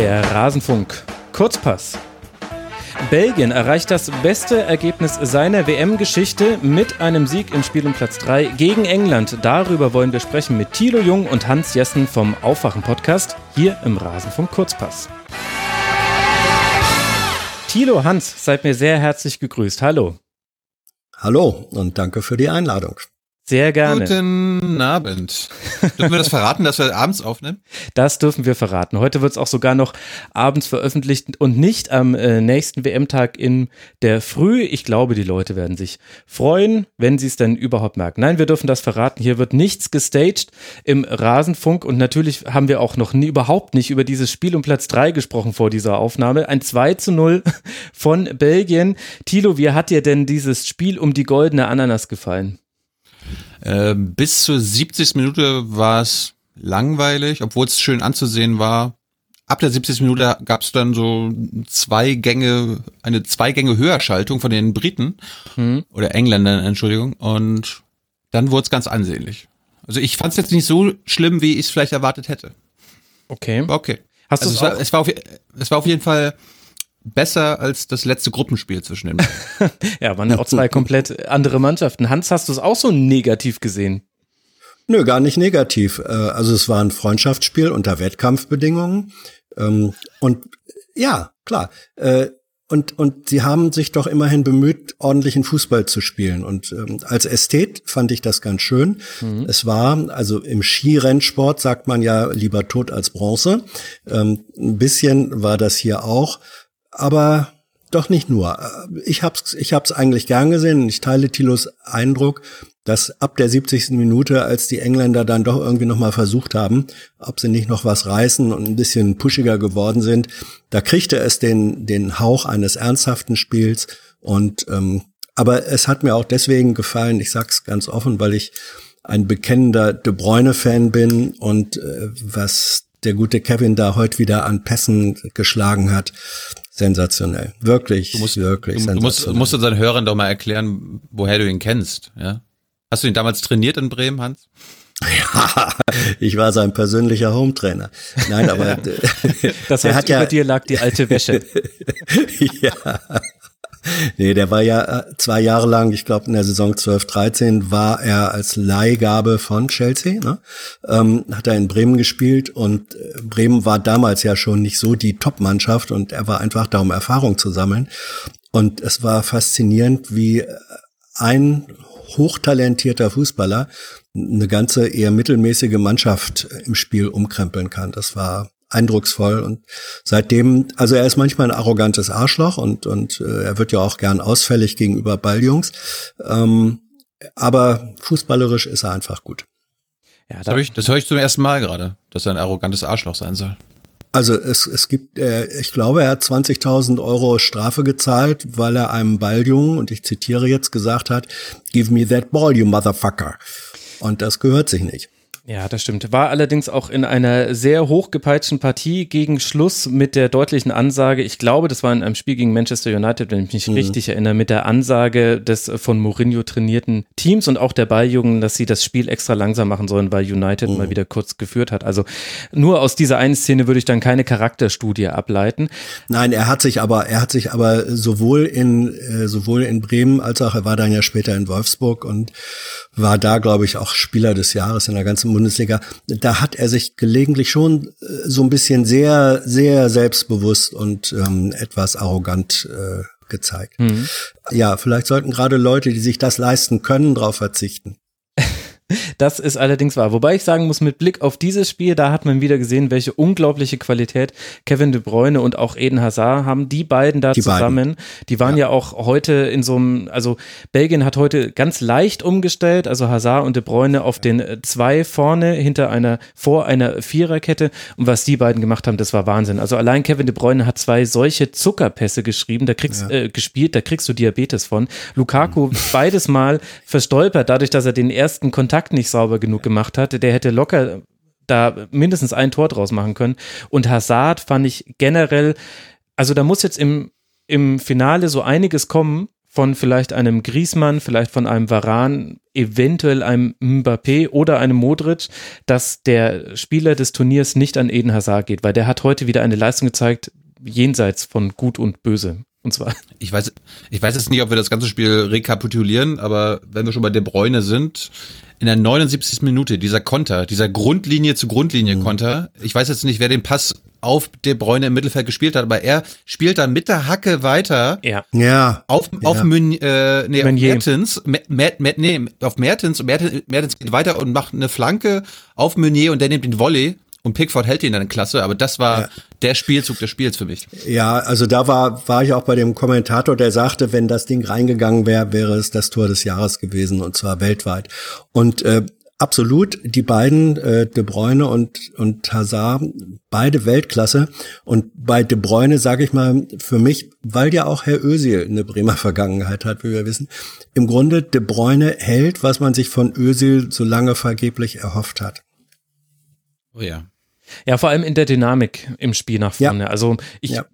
Der Rasenfunk. Kurzpass. Belgien erreicht das beste Ergebnis seiner WM-Geschichte mit einem Sieg im Spiel um Platz 3 gegen England. Darüber wollen wir sprechen mit Thilo Jung und Hans Jessen vom Aufwachen-Podcast hier im Rasenfunk Kurzpass. Thilo, Hans, seid mir sehr herzlich gegrüßt. Hallo. Hallo und danke für die Einladung. Sehr gerne. Guten Abend. Dürfen wir das verraten, dass wir abends aufnehmen? Das dürfen wir verraten. Heute wird es auch sogar noch abends veröffentlicht und nicht am äh, nächsten WM-Tag in der Früh. Ich glaube, die Leute werden sich freuen, wenn sie es denn überhaupt merken. Nein, wir dürfen das verraten. Hier wird nichts gestaged im Rasenfunk und natürlich haben wir auch noch nie, überhaupt nicht über dieses Spiel um Platz 3 gesprochen vor dieser Aufnahme. Ein 2 zu 0 von Belgien. Tilo, wie hat dir denn dieses Spiel um die goldene Ananas gefallen? Äh, bis zur 70. Minute war es langweilig, obwohl es schön anzusehen war. Ab der 70. Minute gab es dann so zwei Gänge, eine zwei Gänge Höherschaltung von den Briten mhm. oder Engländern, Entschuldigung. Und dann wurde es ganz ansehnlich. Also ich fand es jetzt nicht so schlimm, wie ich es vielleicht erwartet hätte. Okay. okay. Hast also es, war, es, war auf, es war auf jeden Fall besser als das letzte Gruppenspiel zwischen den beiden. ja, waren ja auch zwei komplett andere Mannschaften. Hans, hast du es auch so negativ gesehen? Nö, gar nicht negativ. Äh, also es war ein Freundschaftsspiel unter Wettkampfbedingungen. Ähm, und ja, klar. Äh, und, und sie haben sich doch immerhin bemüht, ordentlichen Fußball zu spielen. Und ähm, als Ästhet fand ich das ganz schön. Mhm. Es war, also im Skirennsport sagt man ja lieber tot als Bronze. Ähm, ein bisschen war das hier auch aber doch nicht nur. Ich hab's, ich hab's eigentlich gern gesehen ich teile Thilos Eindruck, dass ab der 70. Minute, als die Engländer dann doch irgendwie nochmal versucht haben, ob sie nicht noch was reißen und ein bisschen pushiger geworden sind, da kriegte es den, den Hauch eines ernsthaften Spiels und, ähm, aber es hat mir auch deswegen gefallen, ich sag's ganz offen, weil ich ein bekennender De Bruyne-Fan bin und äh, was der gute Kevin da heute wieder an Pässen geschlagen hat, sensationell. Wirklich, du musst, wirklich du, sensationell. Du musst, musst unseren Hörern doch mal erklären, woher du ihn kennst, ja? Hast du ihn damals trainiert in Bremen, Hans? Ja, ich war sein persönlicher Hometrainer. Nein, aber das heißt, über ja, dir lag die alte Wäsche. ja, nee, der war ja äh, zwei Jahre lang, ich glaube in der Saison 12, 13 war er als Leihgabe von Chelsea, ne? ähm, hat er in Bremen gespielt und äh, Bremen war damals ja schon nicht so die Top-Mannschaft und er war einfach da, um Erfahrung zu sammeln. Und es war faszinierend, wie ein hochtalentierter Fußballer eine ganze eher mittelmäßige Mannschaft im Spiel umkrempeln kann. Das war eindrucksvoll und seitdem, also er ist manchmal ein arrogantes Arschloch und und äh, er wird ja auch gern ausfällig gegenüber Balljungs, ähm, aber fußballerisch ist er einfach gut. Ja, das, höre ich, das höre ich zum ersten Mal gerade, dass er ein arrogantes Arschloch sein soll. Also es, es gibt, äh, ich glaube, er hat 20.000 Euro Strafe gezahlt, weil er einem Balljungen, und ich zitiere jetzt, gesagt hat, give me that ball, you motherfucker. Und das gehört sich nicht. Ja, das stimmt. War allerdings auch in einer sehr hochgepeitschten Partie gegen Schluss mit der deutlichen Ansage, ich glaube, das war in einem Spiel gegen Manchester United, wenn ich mich mhm. richtig erinnere, mit der Ansage des von Mourinho trainierten Teams und auch der Balljungen, dass sie das Spiel extra langsam machen sollen, weil United mhm. mal wieder kurz geführt hat. Also nur aus dieser einen Szene würde ich dann keine Charakterstudie ableiten. Nein, er hat sich aber, er hat sich aber sowohl in, äh, sowohl in Bremen als auch er war dann ja später in Wolfsburg und war da, glaube ich, auch Spieler des Jahres in der ganzen Bundesliga. Da hat er sich gelegentlich schon äh, so ein bisschen sehr, sehr selbstbewusst und ähm, etwas arrogant äh, gezeigt. Mhm. Ja, vielleicht sollten gerade Leute, die sich das leisten können, darauf verzichten. Das ist allerdings wahr. Wobei ich sagen muss, mit Blick auf dieses Spiel, da hat man wieder gesehen, welche unglaubliche Qualität Kevin De Bruyne und auch Eden Hazard haben. Die beiden da die zusammen, beiden. die waren ja. ja. auch heute in so einem, also Belgien hat heute ganz leicht umgestellt, also Hazard und De Bruyne auf den zwei vorne hinter einer, vor einer Viererkette. Und was die beiden gemacht haben, das war Wahnsinn. Also allein Kevin De Bruyne hat zwei solche Zuckerpässe geschrieben, da kriegst, ja. äh, gespielt, da kriegst du Diabetes von. Lukaku mhm. beides Mal verstolpert, dadurch, dass er den ersten Kontakt Kontakt nicht sauber genug gemacht hat. Der hätte locker da mindestens ein Tor draus machen können. Und Hazard fand ich generell, also da muss jetzt im, im Finale so einiges kommen von vielleicht einem Griesmann, vielleicht von einem Varan, eventuell einem Mbappé oder einem Modric, dass der Spieler des Turniers nicht an Eden Hazard geht, weil der hat heute wieder eine Leistung gezeigt, jenseits von Gut und Böse. Und zwar. Ich weiß, ich weiß jetzt nicht, ob wir das ganze Spiel rekapitulieren, aber wenn wir schon bei De Bruyne sind, in der 79. Minute, dieser Konter, dieser Grundlinie zu Grundlinie mhm. Konter, ich weiß jetzt nicht, wer den Pass auf De Bruyne im Mittelfeld gespielt hat, aber er spielt dann mit der Hacke weiter. Ja. Ja. Auf, auf ja. Mün, äh, nee, auf Mertens, Mer, Mer, nee, auf Mertens, Mertens, Mertens geht weiter und macht eine Flanke auf Meunier und der nimmt den Volley und Pickford hält ihn dann klasse, aber das war ja. der Spielzug des Spiels für mich. Ja, also da war, war ich auch bei dem Kommentator, der sagte, wenn das Ding reingegangen wäre, wäre es das Tor des Jahres gewesen und zwar weltweit. Und äh, absolut, die beiden, äh, De Bruyne und, und Hazard, beide Weltklasse. Und bei De Bruyne sage ich mal, für mich, weil ja auch Herr Özil eine Bremer Vergangenheit hat, wie wir wissen, im Grunde De Bruyne hält, was man sich von Özil so lange vergeblich erhofft hat. Oh ja. Ja, vor allem in der Dynamik im Spiel nach vorne. Ja. Also ich, ja.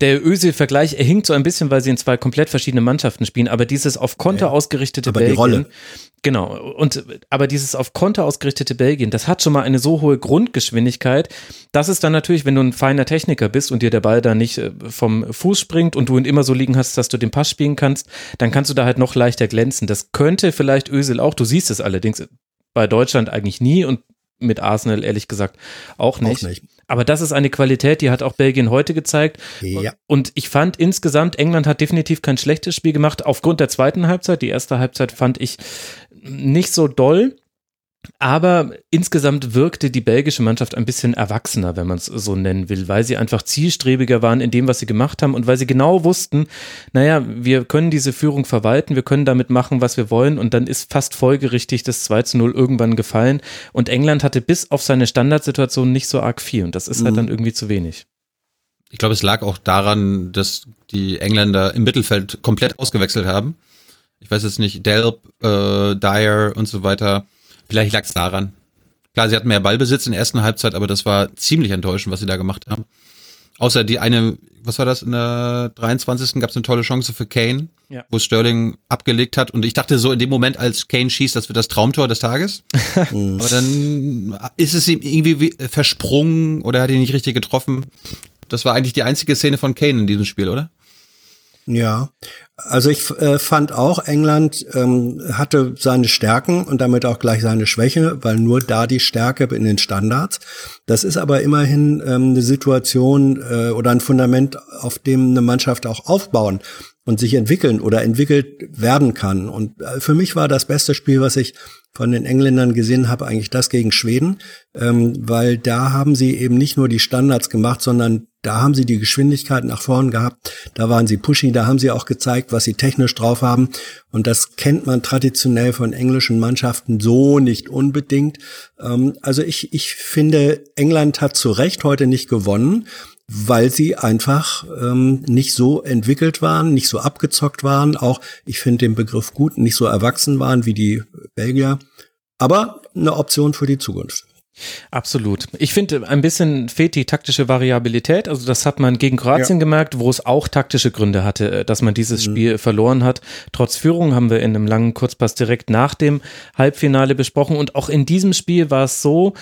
der Özil-Vergleich, er hinkt so ein bisschen, weil sie in zwei komplett verschiedenen Mannschaften spielen, aber dieses auf Konter ausgerichtete aber Belgien. Die Rolle. Genau. Und, aber dieses auf Konter ausgerichtete Belgien, das hat schon mal eine so hohe Grundgeschwindigkeit, dass es dann natürlich, wenn du ein feiner Techniker bist und dir der Ball da nicht äh, vom Fuß springt und du ihn immer so liegen hast, dass du den Pass spielen kannst, dann kannst du da halt noch leichter glänzen. Das könnte vielleicht Özil auch. Du siehst es allerdings bei Deutschland eigentlich nie und mit Arsenal ehrlich gesagt auch nicht. auch nicht. Aber das ist eine Qualität, die hat auch Belgien heute gezeigt. Ja. Und ich fand insgesamt, England hat definitiv kein schlechtes Spiel gemacht, aufgrund der zweiten Halbzeit. Die erste Halbzeit fand ich nicht so doll. Aber insgesamt wirkte die belgische Mannschaft ein bisschen erwachsener, wenn man es so nennen will, weil sie einfach zielstrebiger waren in dem, was sie gemacht haben und weil sie genau wussten, naja, wir können diese Führung verwalten, wir können damit machen, was wir wollen und dann ist fast folgerichtig das 2 zu 0 irgendwann gefallen und England hatte bis auf seine Standardsituation nicht so arg viel und das ist halt mhm. halt dann irgendwie zu wenig. Ich glaube, es lag auch daran, dass die Engländer im Mittelfeld komplett ausgewechselt haben. Ich weiß jetzt nicht, Delp, äh, Dyer und so weiter Vielleicht lag es daran. Klar, sie hatten mehr Ballbesitz in der ersten Halbzeit, aber das war ziemlich enttäuschend, was sie da gemacht haben. Außer die eine, was war das, in der 23. gab es eine tolle Chance für Kane, ja. wo Sterling abgelegt hat. Und ich dachte so in dem Moment, als Kane schießt, das wird das Traumtor des Tages. aber dann ist es ihm irgendwie versprungen oder hat ihn nicht richtig getroffen. Das war eigentlich die einzige Szene von Kane in diesem Spiel, oder? Ja, also ich äh, fand auch, England ähm, hatte seine Stärken und damit auch gleich seine Schwäche, weil nur da die Stärke in den Standards. Das ist aber immerhin ähm, eine Situation äh, oder ein Fundament, auf dem eine Mannschaft auch aufbauen und sich entwickeln oder entwickelt werden kann. Und äh, für mich war das beste Spiel, was ich von den Engländern gesehen habe, eigentlich das gegen Schweden, ähm, weil da haben sie eben nicht nur die Standards gemacht, sondern da haben sie die Geschwindigkeit nach vorn gehabt, da waren sie pushy, da haben sie auch gezeigt, was sie technisch drauf haben. Und das kennt man traditionell von englischen Mannschaften so nicht unbedingt. Ähm, also ich, ich finde, England hat zu Recht heute nicht gewonnen weil sie einfach ähm, nicht so entwickelt waren, nicht so abgezockt waren. Auch, ich finde den Begriff gut, nicht so erwachsen waren wie die Belgier. Aber eine Option für die Zukunft. Absolut. Ich finde, ein bisschen fehlt die taktische Variabilität. Also das hat man gegen Kroatien ja. gemerkt, wo es auch taktische Gründe hatte, äh, dass man dieses mhm. Spiel verloren hat. Trotz Führung haben wir in einem langen Kurzpass direkt nach dem Halbfinale besprochen. Und auch in diesem Spiel war es so,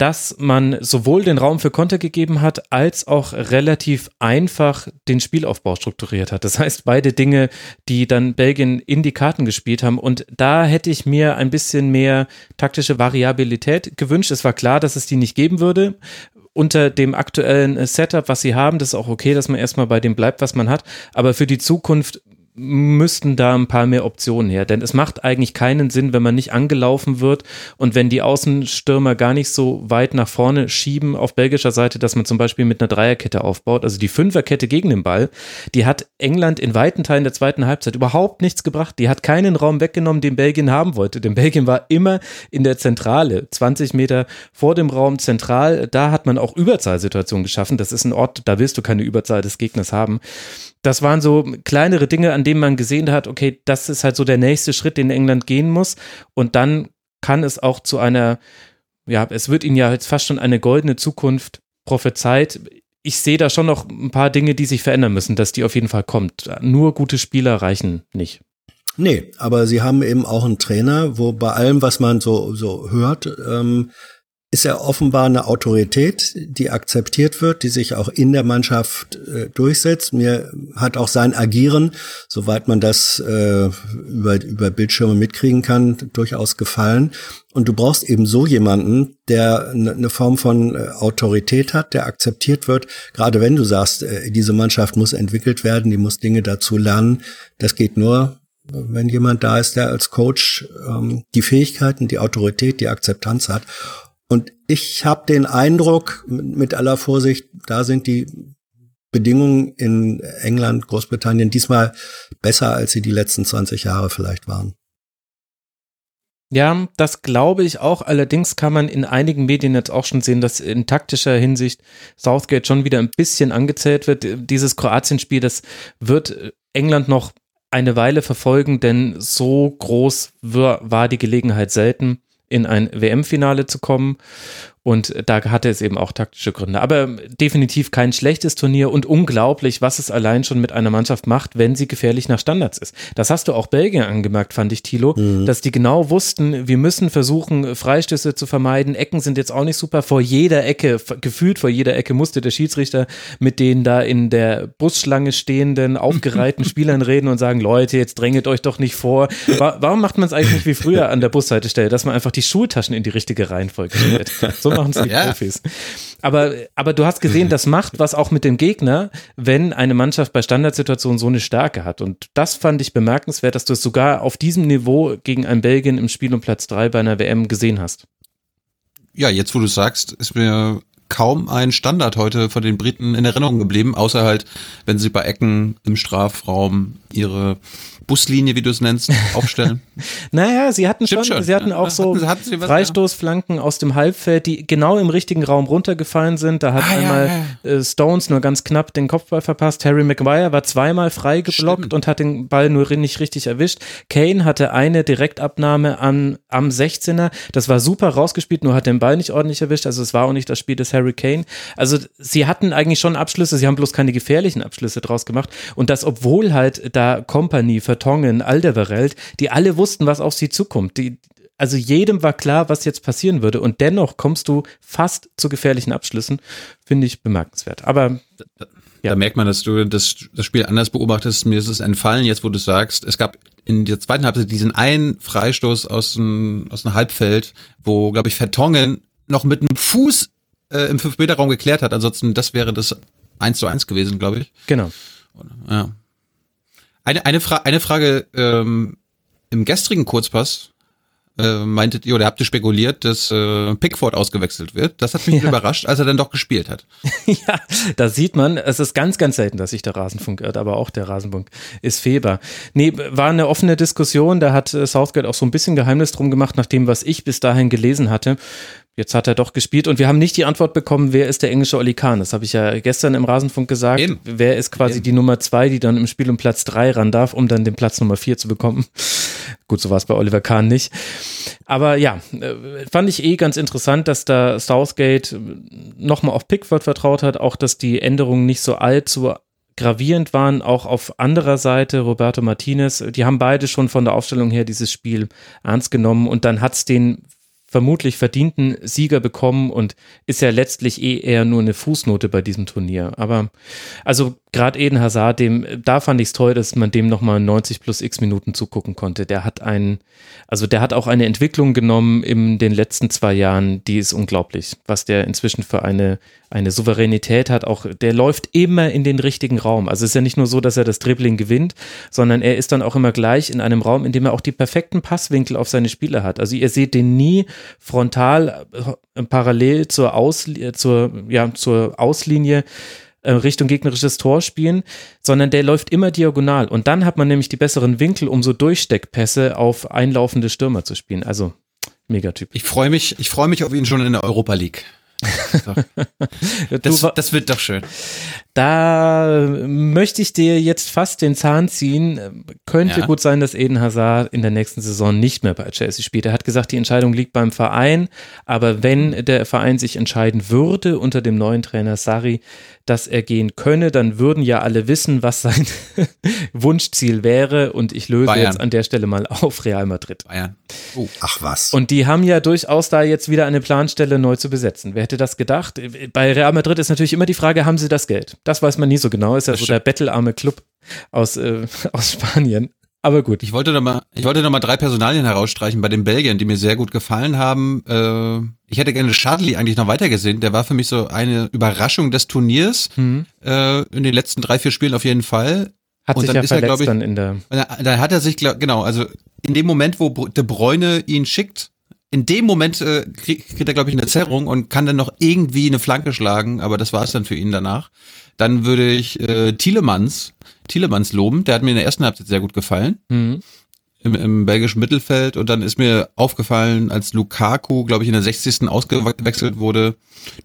dass man sowohl den Raum für Konter gegeben hat, als auch relativ einfach den Spielaufbau strukturiert hat. Das heißt, beide Dinge, die dann Belgien in die Karten gespielt haben. Und da hätte ich mir ein bisschen mehr taktische Variabilität gewünscht. Es war klar, dass es die nicht geben würde unter dem aktuellen Setup, was sie haben, das ist auch okay, dass man erstmal bei dem bleibt, was man hat. Aber für die Zukunft müssten da ein paar mehr Optionen her. Denn es macht eigentlich keinen Sinn, wenn man nicht angelaufen wird und wenn die Außenstürmer gar nicht so weit nach vorne schieben auf belgischer Seite, dass man zum Beispiel mit einer Dreierkette aufbaut. Also die Fünferkette gegen den Ball, die hat England in weiten Teilen der zweiten Halbzeit überhaupt nichts gebracht. Die hat keinen Raum weggenommen, den Belgien haben wollte. Denn Belgien war immer in der Zentrale, 20 Meter vor dem Raum zentral. Da hat man auch Überzahlsituationen geschaffen. Das ist ein Ort, da willst du keine Überzahl des Gegners haben das waren so kleinere Dinge, an denen man gesehen hat, okay, das ist halt so der nächste Schritt, den England gehen muss. Und dann kann es auch zu einer, ja, es wird ihnen ja jetzt fast schon eine goldene Zukunft prophezeit. Ich sehe da schon noch ein paar Dinge, die sich verändern müssen, dass die auf jeden Fall kommt. Nur gute Spieler reichen nicht. Nee, aber sie haben eben auch einen Trainer, wo bei allem, was man so, so hört, ähm, ist er offenbar eine Autorität, die akzeptiert wird, die sich auch in der Mannschaft äh, durchsetzt. Mir hat auch sein Agieren, soweit man das äh, über, über Bildschirme mitkriegen kann, durchaus gefallen. Und du brauchst eben so jemanden, der eine Form von äh, Autorität hat, der akzeptiert wird. Gerade wenn du sagst, äh, diese Mannschaft muss entwickelt werden, die muss Dinge dazu lernen. Das geht nur, wenn jemand da ist, der als Coach ähm, die Fähigkeiten, die Autorität, die Akzeptanz hat. Und ich habe den Eindruck, mit aller Vorsicht, da sind die Bedingungen in England, Großbritannien diesmal besser, als sie die letzten 20 Jahre vielleicht waren. Ja, das glaube ich auch. Allerdings kann man in einigen Medien jetzt auch schon sehen, dass in taktischer Hinsicht Southgate schon wieder ein bisschen angezählt wird. Dieses Kroatien-Spiel, das wird England noch eine Weile verfolgen, denn so groß war die Gelegenheit selten in ein WM-Finale zu kommen. Und da hatte es eben auch taktische Gründe. Aber definitiv kein schlechtes Turnier und unglaublich, was es allein schon mit einer Mannschaft macht, wenn sie gefährlich nach Standards ist. Das hast du auch Belgien angemerkt, fand ich, Thilo, mhm. dass die genau wussten, wir müssen versuchen, Freistöße zu vermeiden. Ecken sind jetzt auch nicht super. Vor jeder Ecke, gefühlt vor jeder Ecke musste der Schiedsrichter mit den da in der Busschlange stehenden, aufgereihten Spielern reden und sagen, Leute, jetzt dränget euch doch nicht vor. Warum macht man es eigentlich nicht wie früher an der Bushaltestelle, dass man einfach die Schultaschen in die richtige Reihenfolge stellt? So machen es die ja. Profis. Aber, aber du hast gesehen, das macht was auch mit dem Gegner, wenn eine Mannschaft bei Standardsituationen so eine Stärke hat. Und das fand ich bemerkenswert, dass du es sogar auf diesem Niveau gegen ein Belgien im Spiel um Platz drei bei einer WM gesehen hast. Ja, jetzt wo du sagst, ist mir kaum ein Standard heute von den Briten in Erinnerung geblieben, außer halt, wenn sie bei Ecken im Strafraum ihre Buslinie, wie du es nennst, aufstellen? naja, sie hatten schon, schon, sie hatten auch so hatten was, Freistoßflanken ja. aus dem Halbfeld, die genau im richtigen Raum runtergefallen sind. Da hat ah, einmal ja, ja. Äh, Stones nur ganz knapp den Kopfball verpasst. Harry Maguire war zweimal frei geblockt Stimmt. und hat den Ball nur nicht richtig erwischt. Kane hatte eine Direktabnahme an, am 16er. Das war super rausgespielt, nur hat den Ball nicht ordentlich erwischt. Also es war auch nicht das Spiel des Harry Kane. Also sie hatten eigentlich schon Abschlüsse, sie haben bloß keine gefährlichen Abschlüsse draus gemacht. Und das, obwohl halt da Company Vertongen, Alderweireld, die alle wussten, was auf sie zukommt. Die, also jedem war klar, was jetzt passieren würde und dennoch kommst du fast zu gefährlichen Abschlüssen, finde ich bemerkenswert. Aber ja. Da merkt man, dass du das, das Spiel anders beobachtest. Mir ist es entfallen, jetzt wo du sagst, es gab in der zweiten Halbzeit diesen einen Freistoß aus dem, aus dem Halbfeld, wo, glaube ich, Vertongen noch mit einem Fuß äh, im 5-Meter-Raum geklärt hat. Ansonsten, das wäre das 1 zu 1 gewesen, glaube ich. Genau. Ja. Eine, eine, Fra eine Frage ähm, im gestrigen Kurzpass äh, meintet ihr oder habt ihr spekuliert, dass äh, Pickford ausgewechselt wird. Das hat mich ja. überrascht, als er dann doch gespielt hat. ja, da sieht man, es ist ganz, ganz selten, dass sich der Rasenfunk irrt, aber auch der Rasenfunk ist fehlbar. Nee, war eine offene Diskussion, da hat äh, Southgate auch so ein bisschen Geheimnis drum gemacht, nach dem, was ich bis dahin gelesen hatte. Jetzt hat er doch gespielt und wir haben nicht die Antwort bekommen, wer ist der englische Oli Kahn. Das habe ich ja gestern im Rasenfunk gesagt. Eben. Wer ist quasi Eben. die Nummer zwei, die dann im Spiel um Platz drei ran darf, um dann den Platz Nummer vier zu bekommen. Gut, so war es bei Oliver Kahn nicht. Aber ja, äh, fand ich eh ganz interessant, dass da Southgate nochmal auf Pickford vertraut hat, auch dass die Änderungen nicht so allzu gravierend waren, auch auf anderer Seite Roberto Martinez. Die haben beide schon von der Aufstellung her dieses Spiel ernst genommen und dann hat es den vermutlich verdienten Sieger bekommen und ist ja letztlich eh eher nur eine Fußnote bei diesem Turnier. Aber also gerade Eden Hazard, dem, da fand ich es toll, dass man dem nochmal 90 plus x Minuten zugucken konnte. Der hat einen, also der hat auch eine Entwicklung genommen in den letzten zwei Jahren, die ist unglaublich, was der inzwischen für eine, eine Souveränität hat. Auch der läuft immer in den richtigen Raum. Also es ist ja nicht nur so, dass er das Dribbling gewinnt, sondern er ist dann auch immer gleich in einem Raum, in dem er auch die perfekten Passwinkel auf seine Spieler hat. Also ihr seht den nie frontal äh, parallel zur, Aus, zur, ja, zur Auslinie äh, Richtung gegnerisches Tor spielen, sondern der läuft immer diagonal. Und dann hat man nämlich die besseren Winkel, um so Durchsteckpässe auf einlaufende Stürmer zu spielen. Also Megatyp. Ich freue mich, ich freue mich auf ihn schon in der Europa League. das, das wird doch schön. Da möchte ich dir jetzt fast den Zahn ziehen. Könnte ja. gut sein, dass Eden Hazard in der nächsten Saison nicht mehr bei Chelsea spielt. Er hat gesagt, die Entscheidung liegt beim Verein. Aber wenn der Verein sich entscheiden würde unter dem neuen Trainer Sari, dass er gehen könne, dann würden ja alle wissen, was sein Wunschziel wäre. Und ich löse Bayern. jetzt an der Stelle mal auf Real Madrid. Bayern. Oh. Ach was. Und die haben ja durchaus da jetzt wieder eine Planstelle neu zu besetzen. Wer hätte das gedacht? Bei Real Madrid ist natürlich immer die Frage, haben sie das Geld? Das weiß man nie so genau. Ist ja das so stimmt. der bettelarme Club aus, äh, aus Spanien. Aber gut. Ich wollte noch mal, ich wollte noch mal drei Personalien herausstreichen bei den Belgiern, die mir sehr gut gefallen haben. Äh, ich hätte gerne Charlie eigentlich noch weitergesehen. Der war für mich so eine Überraschung des Turniers mhm. äh, in den letzten drei vier Spielen auf jeden Fall. Hat und sich dann ja ist verletzt er, ich, dann in der. Dann hat er sich, genau, also in dem Moment, wo De Bruyne ihn schickt, in dem Moment äh, kriegt, kriegt er, glaube ich, eine Zerrung und kann dann noch irgendwie eine Flanke schlagen, aber das war es dann für ihn danach. Dann würde ich äh, Thielemanns, Thielemanns loben, der hat mir in der ersten Halbzeit sehr gut gefallen. Mhm. Im, Im belgischen Mittelfeld und dann ist mir aufgefallen, als Lukaku, glaube ich, in der 60. ausgewechselt wurde,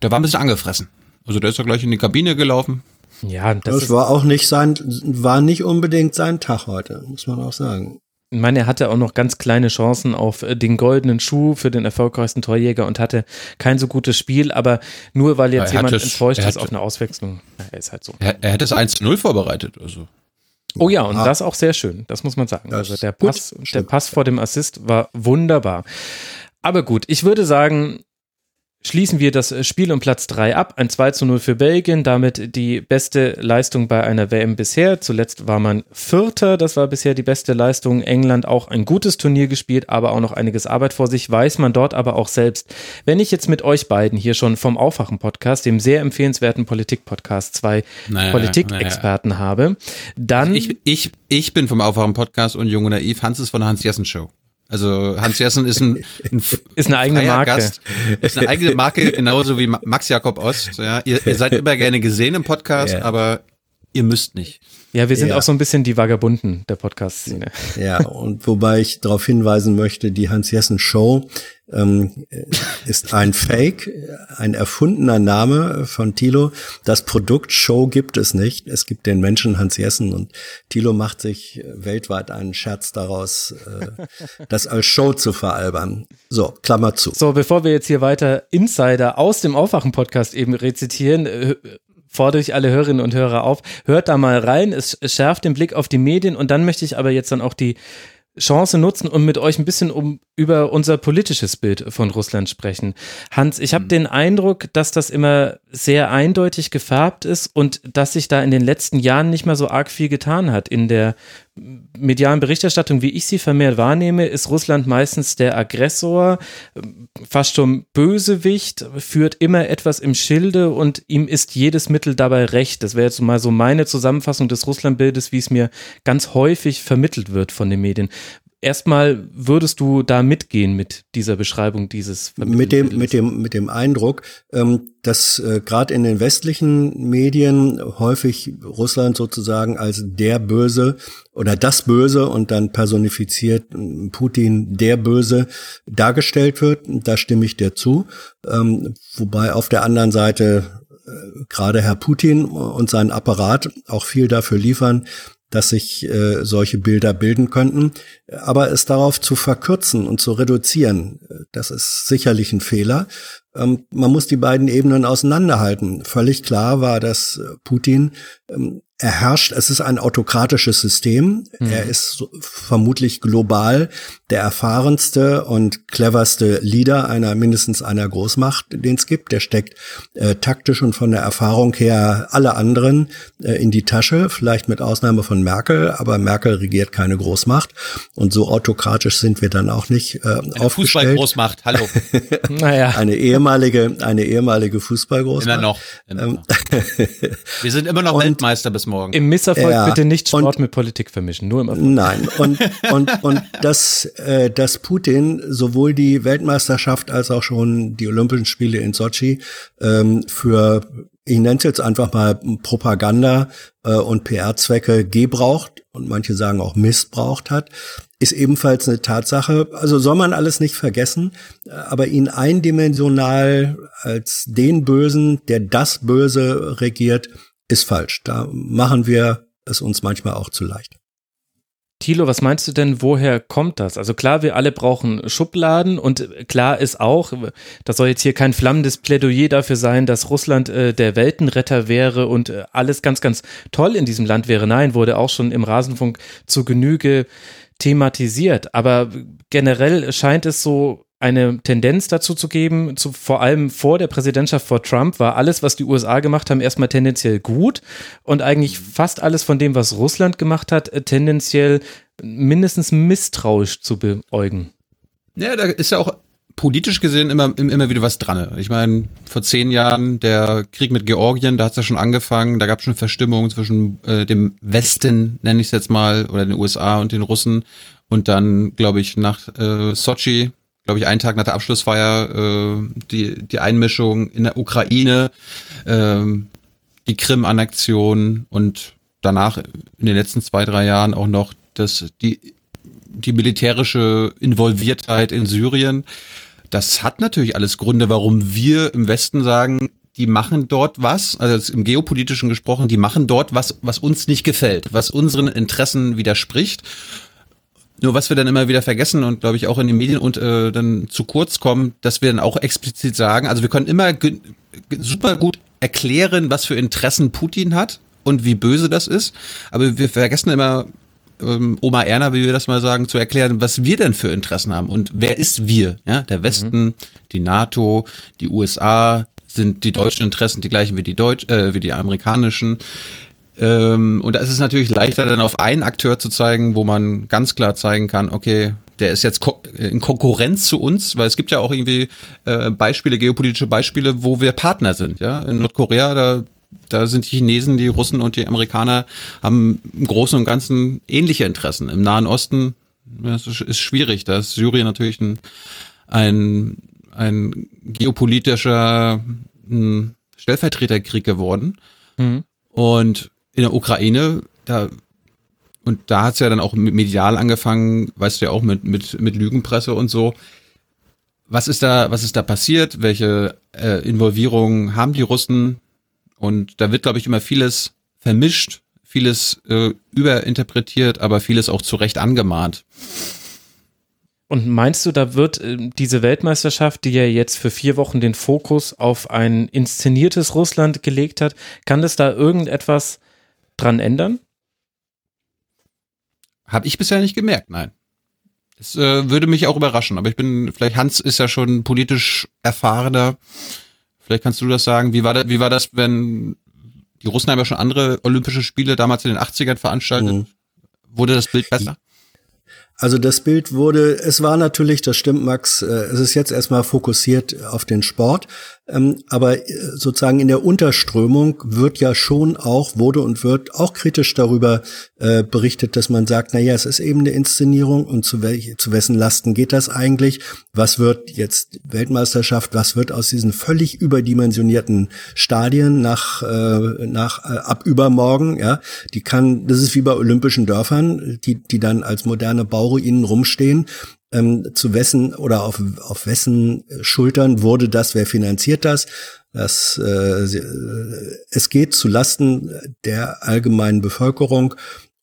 der war ein bisschen angefressen. Also der ist doch gleich in die Kabine gelaufen. Ja, das, das war auch nicht sein, war nicht unbedingt sein Tag heute, muss man auch sagen. Ich meine, er hatte auch noch ganz kleine Chancen auf äh, den goldenen Schuh für den erfolgreichsten Torjäger und hatte kein so gutes Spiel, aber nur weil jetzt jemand es, enttäuscht ist auf eine Auswechslung. Ja, er ist halt so. Er, er hätte es 1 0 vorbereitet, also. Oh ja, und ah. das auch sehr schön, das muss man sagen. Das also der Pass, der Pass vor dem Assist war wunderbar. Aber gut, ich würde sagen, schließen wir das Spiel um Platz 3 ab. Ein 2 zu 0 für Belgien, damit die beste Leistung bei einer WM bisher. Zuletzt war man Vierter, das war bisher die beste Leistung. England auch ein gutes Turnier gespielt, aber auch noch einiges Arbeit vor sich, weiß man dort aber auch selbst. Wenn ich jetzt mit euch beiden hier schon vom Aufwachen-Podcast, dem sehr empfehlenswerten Politik-Podcast, zwei naja, Politikexperten naja. habe, dann. Ich, ich, ich bin vom Aufwachen-Podcast und Jung und Naiv, Hans ist von der Hans-Jessen-Show. Also Hans Jessen ist ein, ein ist eine eigene Marke. Gast, ist eine eigene Marke, genauso wie Max Jakob Ost. Ja, ihr, ihr seid immer gerne gesehen im Podcast, yeah. aber ihr müsst nicht. Ja, wir sind ja. auch so ein bisschen die Vagabunden der Podcast-Szene. Ja, und wobei ich darauf hinweisen möchte, die Hans-Jessen-Show ähm, ist ein Fake, ein erfundener Name von Thilo. Das Produkt Show gibt es nicht. Es gibt den Menschen Hans Jessen und Thilo macht sich weltweit einen Scherz daraus, äh, das als Show zu veralbern. So, Klammer zu. So, bevor wir jetzt hier weiter Insider aus dem Aufwachen-Podcast eben rezitieren, äh, fordere ich alle Hörerinnen und Hörer auf, hört da mal rein, es, schärft den Blick auf die Medien und dann möchte ich aber jetzt dann auch die Chance nutzen und mit euch ein bisschen um über unser politisches Bild von Russland sprechen. Hans, ich habe mhm. den Eindruck, dass das immer sehr eindeutig gefärbt ist und dass sich da in den letzten Jahren nicht mehr so arg viel getan hat. In der medialen Berichterstattung, wie ich sie vermehrt wahrnehme, ist Russland meistens der Aggressor, fast schon Bösewicht, führt immer etwas im Schilde und ihm ist jedes Mittel dabei recht. Das wäre jetzt mal so meine Zusammenfassung des Russlandbildes, wie es mir ganz häufig vermittelt wird von den Medien erstmal würdest du da mitgehen mit dieser Beschreibung dieses mit dem mit dem mit dem Eindruck, ähm, dass äh, gerade in den westlichen Medien häufig Russland sozusagen als der Böse oder das Böse und dann personifiziert äh, Putin der Böse dargestellt wird. Da stimme ich dir zu. Ähm, wobei auf der anderen Seite äh, gerade Herr Putin und sein Apparat auch viel dafür liefern, dass sich äh, solche Bilder bilden könnten. Aber es darauf zu verkürzen und zu reduzieren, das ist sicherlich ein Fehler. Ähm, man muss die beiden Ebenen auseinanderhalten. Völlig klar war, dass Putin ähm, er herrscht, es ist ein autokratisches System. Mhm. Er ist vermutlich global der erfahrenste und cleverste Leader einer mindestens einer Großmacht, den es gibt. Der steckt äh, taktisch und von der Erfahrung her alle anderen äh, in die Tasche, vielleicht mit Ausnahme von Merkel, aber Merkel regiert keine Großmacht und so autokratisch sind wir dann auch nicht äh, eine aufgestellt. Fußballgroßmacht, hallo. naja. Eine ehemalige, eine ehemalige Fußballgroßmacht. Immer noch. Immer ähm, noch. wir sind immer noch und, Weltmeister bis morgen. Im Misserfolg ja, bitte nicht Sport und, mit Politik vermischen, nur im Erfolg. Nein, und, und, und dass, äh, dass Putin sowohl die Weltmeisterschaft als auch schon die Olympischen Spiele in Sochi ähm, für, ich nenne es jetzt einfach mal Propaganda äh, und PR-Zwecke gebraucht und manche sagen auch missbraucht hat, ist ebenfalls eine Tatsache. Also soll man alles nicht vergessen, aber ihn eindimensional als den Bösen, der das Böse regiert, ist falsch. Da machen wir es uns manchmal auch zu leicht. Thilo, was meinst du denn, woher kommt das? Also klar, wir alle brauchen Schubladen und klar ist auch, das soll jetzt hier kein flammendes Plädoyer dafür sein, dass Russland äh, der Weltenretter wäre und äh, alles ganz, ganz toll in diesem Land wäre. Nein, wurde auch schon im Rasenfunk zu Genüge thematisiert. Aber generell scheint es so eine Tendenz dazu zu geben, zu, vor allem vor der Präsidentschaft vor Trump war alles, was die USA gemacht haben, erstmal tendenziell gut und eigentlich fast alles von dem, was Russland gemacht hat, äh, tendenziell mindestens misstrauisch zu beäugen. Ja, da ist ja auch politisch gesehen immer, immer wieder was dran. Ich meine, vor zehn Jahren der Krieg mit Georgien, da hat es ja schon angefangen, da gab es schon Verstimmungen zwischen äh, dem Westen, nenne ich es jetzt mal, oder den USA und den Russen. Und dann, glaube ich, nach äh, Sochi glaube ich, einen Tag nach der Abschlussfeier äh, die, die Einmischung in der Ukraine, äh, die Krim-Annexion und danach in den letzten zwei, drei Jahren auch noch das, die, die militärische Involviertheit in Syrien. Das hat natürlich alles Gründe, warum wir im Westen sagen, die machen dort was, also im geopolitischen gesprochen, die machen dort was, was uns nicht gefällt, was unseren Interessen widerspricht. Nur was wir dann immer wieder vergessen und glaube ich auch in den Medien und äh, dann zu kurz kommen, dass wir dann auch explizit sagen, also wir können immer super gut erklären, was für Interessen Putin hat und wie böse das ist, aber wir vergessen immer ähm, Oma Erna, wie wir das mal sagen, zu erklären, was wir denn für Interessen haben und wer ist wir? Ja, der Westen, mhm. die NATO, die USA, sind die deutschen Interessen die gleichen wie die deutsch, äh, wie die amerikanischen. Ähm, und da ist es natürlich leichter, dann auf einen Akteur zu zeigen, wo man ganz klar zeigen kann, okay, der ist jetzt ko in Konkurrenz zu uns, weil es gibt ja auch irgendwie äh, Beispiele, geopolitische Beispiele, wo wir Partner sind. Ja, in Nordkorea da da sind die Chinesen, die Russen und die Amerikaner haben im Großen und Ganzen ähnliche Interessen. Im Nahen Osten das ist schwierig. Da ist Syrien natürlich ein, ein, ein geopolitischer ein Stellvertreterkrieg geworden. Mhm. Und in der Ukraine, da und da hat's ja dann auch medial angefangen, weißt du ja auch mit mit mit Lügenpresse und so. Was ist da was ist da passiert? Welche äh, Involvierungen haben die Russen? Und da wird glaube ich immer vieles vermischt, vieles äh, überinterpretiert, aber vieles auch zu Recht angemahnt. Und meinst du, da wird äh, diese Weltmeisterschaft, die ja jetzt für vier Wochen den Fokus auf ein inszeniertes Russland gelegt hat, kann das da irgendetwas dran ändern? Habe ich bisher nicht gemerkt, nein. Es äh, würde mich auch überraschen, aber ich bin, vielleicht Hans ist ja schon politisch erfahrener. Vielleicht kannst du das sagen. Wie war das, wie war das, wenn die Russen haben ja schon andere Olympische Spiele damals in den 80ern veranstaltet? Mhm. Wurde das Bild besser? Also das Bild wurde, es war natürlich, das stimmt Max, äh, es ist jetzt erstmal fokussiert auf den Sport, aber äh, sozusagen in der Unterströmung wird ja schon auch, wurde und wird auch kritisch darüber äh, berichtet, dass man sagt, na ja, es ist eben eine Inszenierung und zu, welch, zu wessen Lasten geht das eigentlich? Was wird jetzt Weltmeisterschaft, was wird aus diesen völlig überdimensionierten Stadien nach, äh, nach äh, ab übermorgen, ja? Die kann, das ist wie bei olympischen Dörfern, die, die dann als moderne Bauruinen rumstehen ähm, zu wessen oder auf, auf wessen Schultern wurde das, wer finanziert das? Das, äh, es geht zu Lasten der allgemeinen Bevölkerung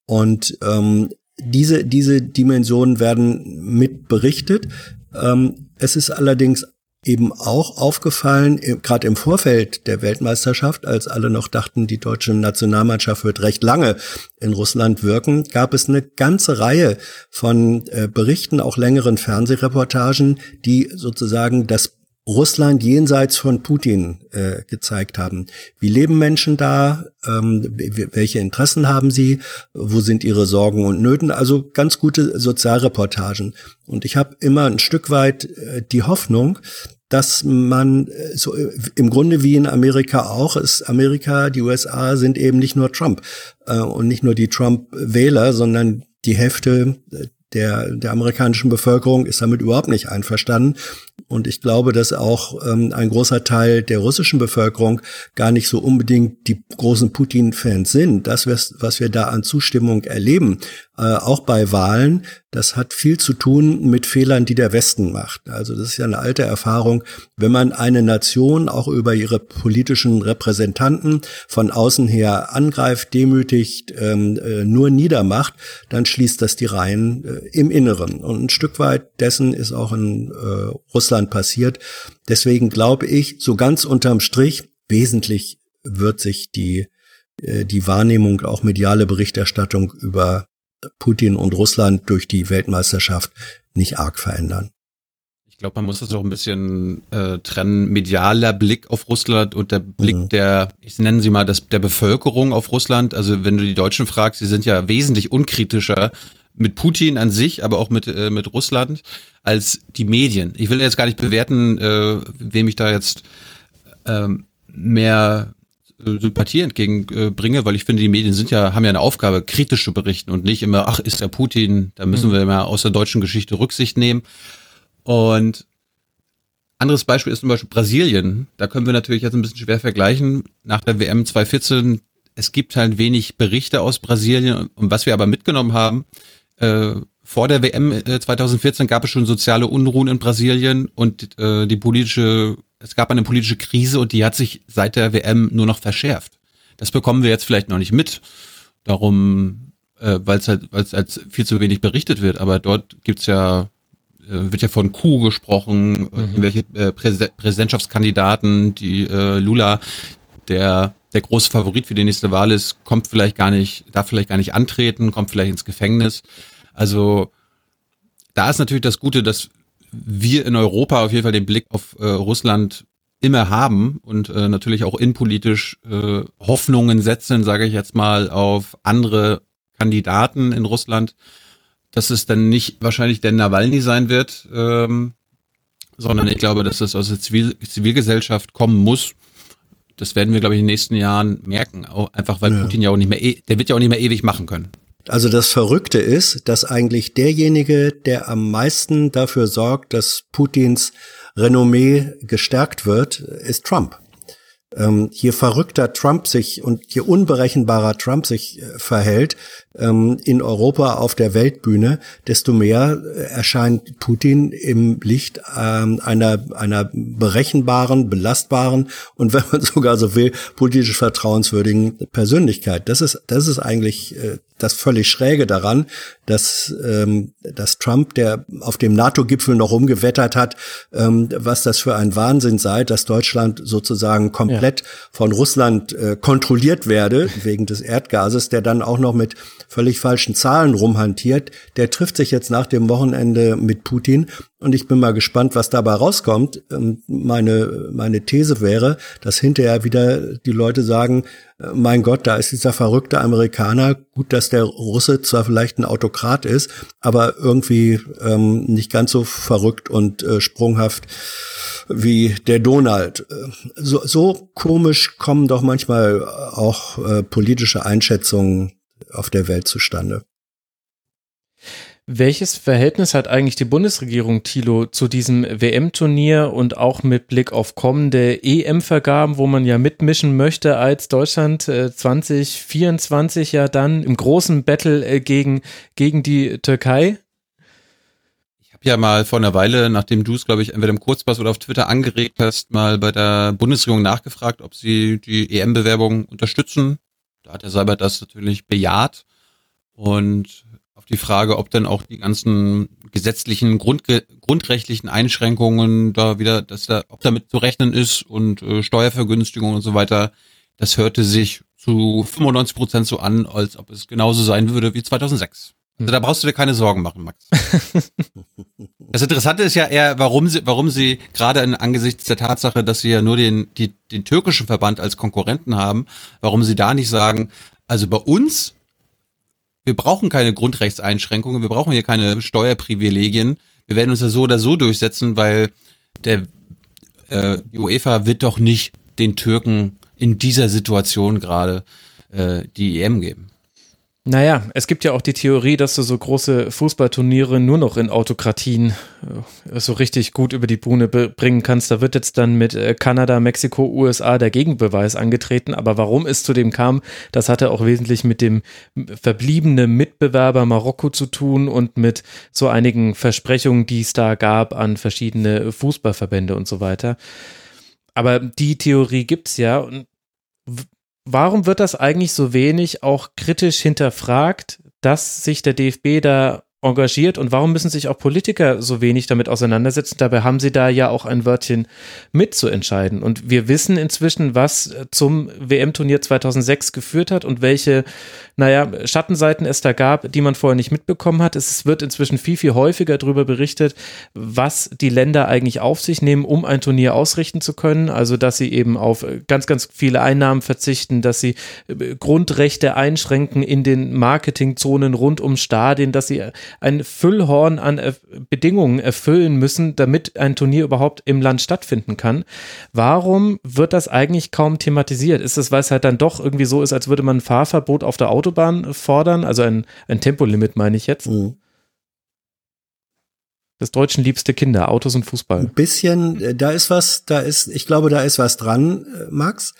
und ähm, diese, diese Dimensionen werden mit berichtet. Ähm, es ist allerdings eben auch aufgefallen, gerade im Vorfeld der Weltmeisterschaft, als alle noch dachten, die deutsche Nationalmannschaft wird recht lange in Russland wirken, gab es eine ganze Reihe von äh, Berichten, auch längeren Fernsehreportagen, die sozusagen das Russland jenseits von Putin äh, gezeigt haben. Wie leben Menschen da? Ähm, welche Interessen haben sie? Wo sind ihre Sorgen und Nöten? Also ganz gute Sozialreportagen. Und ich habe immer ein Stück weit äh, die Hoffnung, dass man äh, so äh, im Grunde wie in Amerika auch ist Amerika, die USA sind eben nicht nur Trump äh, und nicht nur die Trump-Wähler, sondern die Hälfte der, der amerikanischen Bevölkerung ist damit überhaupt nicht einverstanden. Und ich glaube, dass auch ähm, ein großer Teil der russischen Bevölkerung gar nicht so unbedingt die großen Putin-Fans sind. Das, was wir da an Zustimmung erleben, äh, auch bei Wahlen, das hat viel zu tun mit Fehlern, die der Westen macht. Also das ist ja eine alte Erfahrung. Wenn man eine Nation auch über ihre politischen Repräsentanten von außen her angreift, demütigt, ähm, äh, nur niedermacht, dann schließt das die Reihen äh, im Inneren. Und ein Stück weit dessen ist auch in äh, Russland passiert. Deswegen glaube ich, so ganz unterm Strich, wesentlich wird sich die äh, die Wahrnehmung, auch mediale Berichterstattung über Putin und Russland durch die Weltmeisterschaft nicht arg verändern. Ich glaube, man muss das auch ein bisschen äh, trennen. Medialer Blick auf Russland und der Blick mhm. der, ich nenne sie mal, das, der Bevölkerung auf Russland. Also wenn du die Deutschen fragst, sie sind ja wesentlich unkritischer mit Putin an sich, aber auch mit, äh, mit Russland als die Medien. Ich will jetzt gar nicht bewerten, äh, wem ich da jetzt ähm, mehr Sympathie entgegenbringe, weil ich finde, die Medien sind ja, haben ja eine Aufgabe, kritisch zu berichten und nicht immer, ach, ist der Putin, da müssen mhm. wir mal aus der deutschen Geschichte Rücksicht nehmen. Und anderes Beispiel ist zum Beispiel Brasilien. Da können wir natürlich jetzt ein bisschen schwer vergleichen. Nach der WM 2014, es gibt halt wenig Berichte aus Brasilien. Und was wir aber mitgenommen haben, äh, vor der WM 2014 äh, gab es schon soziale Unruhen in Brasilien und äh, die politische es gab eine politische Krise und die hat sich seit der WM nur noch verschärft. Das bekommen wir jetzt vielleicht noch nicht mit. Darum, äh, weil es halt, weil es halt viel zu wenig berichtet wird. Aber dort gibt's ja äh, wird ja von Coup gesprochen, mhm. welche äh, Präs Präsidentschaftskandidaten, die äh, Lula, der der große Favorit für die nächste Wahl ist, kommt vielleicht gar nicht, darf vielleicht gar nicht antreten, kommt vielleicht ins Gefängnis. Also da ist natürlich das Gute, dass wir in Europa auf jeden Fall den Blick auf äh, Russland immer haben und äh, natürlich auch innenpolitisch äh, Hoffnungen setzen, sage ich jetzt mal, auf andere Kandidaten in Russland, dass es dann nicht wahrscheinlich der Nawalny sein wird, ähm, sondern ich glaube, dass es aus der Zivil Zivilgesellschaft kommen muss. Das werden wir, glaube ich, in den nächsten Jahren merken. Auch einfach, weil ja. Putin ja auch nicht mehr, e der wird ja auch nicht mehr ewig machen können. Also das Verrückte ist, dass eigentlich derjenige, der am meisten dafür sorgt, dass Putins Renommee gestärkt wird, ist Trump ähm, je verrückter Trump sich und je unberechenbarer Trump sich äh, verhält ähm, in Europa auf der Weltbühne, desto mehr äh, erscheint Putin im Licht ähm, einer, einer berechenbaren, belastbaren und wenn man sogar so will, politisch vertrauenswürdigen Persönlichkeit. Das ist, das ist eigentlich äh, das völlig Schräge daran, dass, ähm, dass Trump, der auf dem NATO-Gipfel noch rumgewettert hat, ähm, was das für ein Wahnsinn sei, dass Deutschland sozusagen komplett ja. von Russland äh, kontrolliert werde, wegen des Erdgases, der dann auch noch mit völlig falschen Zahlen rumhantiert, der trifft sich jetzt nach dem Wochenende mit Putin und ich bin mal gespannt, was dabei rauskommt. Ähm, meine, meine These wäre, dass hinterher wieder die Leute sagen, äh, mein Gott, da ist dieser verrückte Amerikaner. Gut, dass der Russe zwar vielleicht ein Autokrat ist, aber irgendwie ähm, nicht ganz so verrückt und äh, sprunghaft wie der Donald. Äh, so, so komisch kommen doch manchmal auch äh, politische Einschätzungen auf der Welt zustande. Welches Verhältnis hat eigentlich die Bundesregierung, Thilo, zu diesem WM-Turnier und auch mit Blick auf kommende EM-Vergaben, wo man ja mitmischen möchte als Deutschland äh, 2024 ja dann im großen Battle äh, gegen, gegen die Türkei? Ja mal vor einer Weile, nachdem du es, glaube ich, entweder im Kurzpass oder auf Twitter angeregt hast, mal bei der Bundesregierung nachgefragt, ob sie die EM-Bewerbung unterstützen. Da hat der Seibert das natürlich bejaht. Und auf die Frage, ob dann auch die ganzen gesetzlichen, Grundge grundrechtlichen Einschränkungen da wieder, dass da, ob damit zu rechnen ist und äh, Steuervergünstigungen und so weiter, das hörte sich zu 95 Prozent so an, als ob es genauso sein würde wie 2006. Also da brauchst du dir keine Sorgen machen, Max. das Interessante ist ja eher, warum sie, warum sie gerade angesichts der Tatsache, dass sie ja nur den, die, den türkischen Verband als Konkurrenten haben, warum sie da nicht sagen, also bei uns wir brauchen keine Grundrechtseinschränkungen, wir brauchen hier keine Steuerprivilegien. Wir werden uns ja so oder so durchsetzen, weil der äh, UEFA wird doch nicht den Türken in dieser Situation gerade äh, die EM geben. Naja, es gibt ja auch die Theorie, dass du so große Fußballturniere nur noch in Autokratien äh, so richtig gut über die Bühne bringen kannst. Da wird jetzt dann mit äh, Kanada, Mexiko, USA der Gegenbeweis angetreten. Aber warum es zu dem kam, das hatte auch wesentlich mit dem verbliebenen Mitbewerber Marokko zu tun und mit so einigen Versprechungen, die es da gab an verschiedene Fußballverbände und so weiter. Aber die Theorie gibt's ja. Und warum wird das eigentlich so wenig auch kritisch hinterfragt, dass sich der DFB da engagiert und warum müssen sich auch Politiker so wenig damit auseinandersetzen? Dabei haben sie da ja auch ein Wörtchen mitzuentscheiden. Und wir wissen inzwischen, was zum WM-Turnier 2006 geführt hat und welche naja, Schattenseiten es da gab, die man vorher nicht mitbekommen hat. Es wird inzwischen viel, viel häufiger darüber berichtet, was die Länder eigentlich auf sich nehmen, um ein Turnier ausrichten zu können. Also, dass sie eben auf ganz, ganz viele Einnahmen verzichten, dass sie Grundrechte einschränken in den Marketingzonen rund um Stadien, dass sie ein Füllhorn an Bedingungen erfüllen müssen, damit ein Turnier überhaupt im Land stattfinden kann. Warum wird das eigentlich kaum thematisiert? Ist es, weil es halt dann doch irgendwie so ist, als würde man ein Fahrverbot auf der Auto Autobahn fordern, also ein, ein Tempolimit meine ich jetzt. Mhm. Des Deutschen liebste Kinder, Autos und Fußball. Ein bisschen, äh, da ist was, da ist, ich glaube, da ist was dran, äh, Max.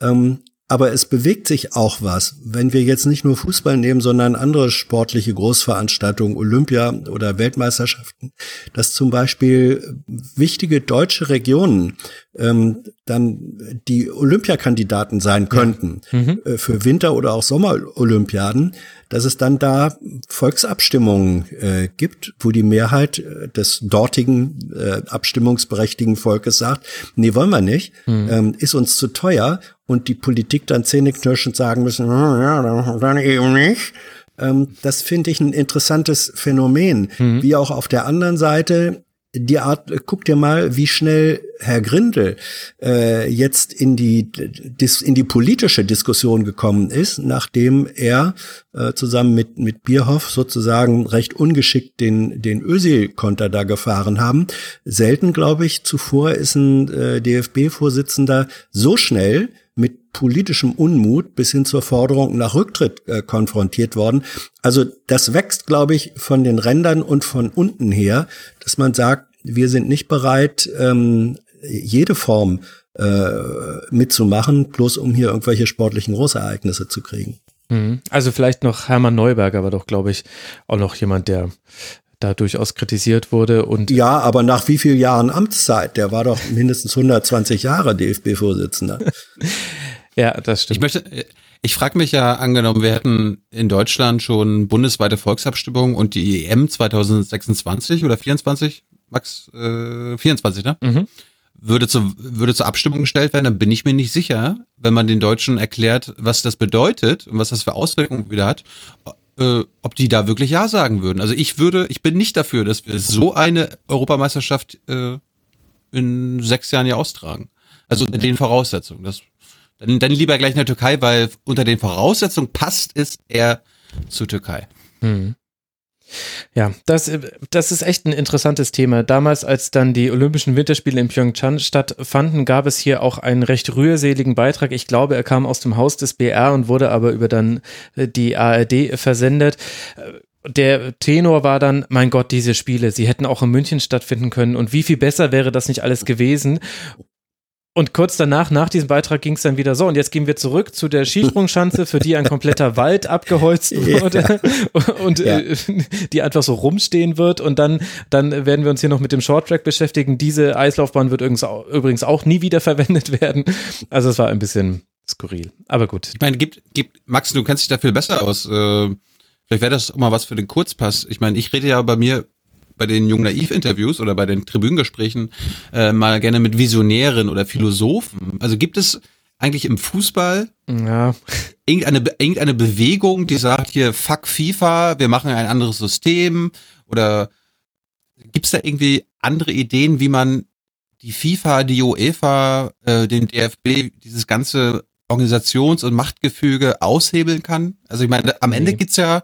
Ähm, aber es bewegt sich auch was. Wenn wir jetzt nicht nur Fußball nehmen, sondern andere sportliche Großveranstaltungen, Olympia oder Weltmeisterschaften, dass zum Beispiel wichtige deutsche Regionen ähm, dann die Olympiakandidaten sein könnten mhm. äh, für Winter- oder auch Sommerolympiaden, dass es dann da Volksabstimmungen äh, gibt, wo die Mehrheit äh, des dortigen äh, abstimmungsberechtigten Volkes sagt, nee, wollen wir nicht, mhm. ähm, ist uns zu teuer und die Politik dann zähneknirschend sagen müssen, hm, ja, dann eben nicht. Ähm, das finde ich ein interessantes Phänomen. Mhm. Wie auch auf der anderen Seite die Art, guck dir mal, wie schnell Herr Grindel äh, jetzt in die in die politische Diskussion gekommen ist, nachdem er äh, zusammen mit mit Bierhoff sozusagen recht ungeschickt den den Ösil-Konter da gefahren haben. Selten, glaube ich, zuvor ist ein äh, DFB-Vorsitzender so schnell politischem Unmut bis hin zur Forderung nach Rücktritt äh, konfrontiert worden. Also das wächst, glaube ich, von den Rändern und von unten her, dass man sagt, wir sind nicht bereit, ähm, jede Form äh, mitzumachen, bloß um hier irgendwelche sportlichen Großereignisse zu kriegen. Mhm. Also vielleicht noch Hermann Neuberger war doch, glaube ich, auch noch jemand, der da durchaus kritisiert wurde und ja, aber nach wie vielen Jahren Amtszeit? Der war doch mindestens 120 Jahre DFB-Vorsitzender. ja, das stimmt. Ich möchte, ich frage mich ja, angenommen, wir hätten in Deutschland schon bundesweite Volksabstimmung und die EM 2026 oder 24, Max, äh, 24, ne? Mhm. Würde, zu, würde zur Abstimmung gestellt werden, dann bin ich mir nicht sicher, wenn man den Deutschen erklärt, was das bedeutet und was das für Auswirkungen wieder hat, äh, ob die da wirklich Ja sagen würden. Also ich würde, ich bin nicht dafür, dass wir so eine Europameisterschaft äh, in sechs Jahren ja austragen. Also in den Voraussetzungen. Das, dann, dann lieber gleich in der Türkei, weil unter den Voraussetzungen passt es eher zur Türkei. Mhm. Ja, das, das ist echt ein interessantes Thema. Damals, als dann die Olympischen Winterspiele in Pyeongchang stattfanden, gab es hier auch einen recht rührseligen Beitrag. Ich glaube, er kam aus dem Haus des BR und wurde aber über dann äh, die ARD versendet der Tenor war dann, mein Gott, diese Spiele, sie hätten auch in München stattfinden können und wie viel besser wäre das nicht alles gewesen? Und kurz danach, nach diesem Beitrag, ging es dann wieder so. Und jetzt gehen wir zurück zu der Skisprungschanze, für die ein kompletter Wald abgeholzt wurde ja. und ja. Äh, die einfach so rumstehen wird. Und dann, dann werden wir uns hier noch mit dem Shorttrack beschäftigen. Diese Eislaufbahn wird übrigens auch nie wieder verwendet werden. Also es war ein bisschen skurril. Aber gut. Ich meine, gibt, gibt, Max, du kennst dich da viel besser aus. Äh, vielleicht wäre das auch mal was für den Kurzpass. Ich meine, ich rede ja bei mir bei den Jung Naiv-Interviews oder bei den Tribünengesprächen äh, mal gerne mit Visionären oder Philosophen. Also gibt es eigentlich im Fußball ja. irgendeine, irgendeine Bewegung, die sagt hier, fuck FIFA, wir machen ein anderes System? Oder gibt es da irgendwie andere Ideen, wie man die FIFA, die UEFA, äh, den DFB, dieses ganze Organisations- und Machtgefüge aushebeln kann? Also ich meine, am Ende geht's ja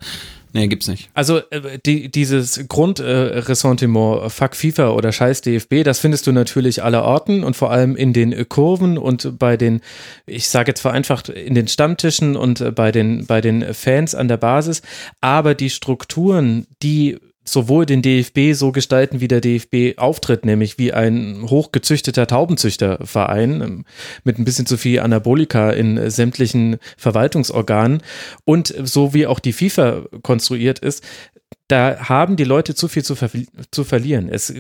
Nee, gibt's nicht. Also äh, die, dieses Grundressentiment, äh, fuck FIFA oder scheiß DFB, das findest du natürlich aller Orten und vor allem in den Kurven und bei den, ich sage jetzt vereinfacht, in den Stammtischen und äh, bei den, bei den Fans an der Basis. Aber die Strukturen, die sowohl den DFB so gestalten, wie der DFB auftritt, nämlich wie ein hochgezüchteter Taubenzüchterverein ähm, mit ein bisschen zu viel Anabolika in sämtlichen Verwaltungsorganen. Und so wie auch die FIFA konstruiert ist, da haben die Leute zu viel zu, ver zu verlieren. Es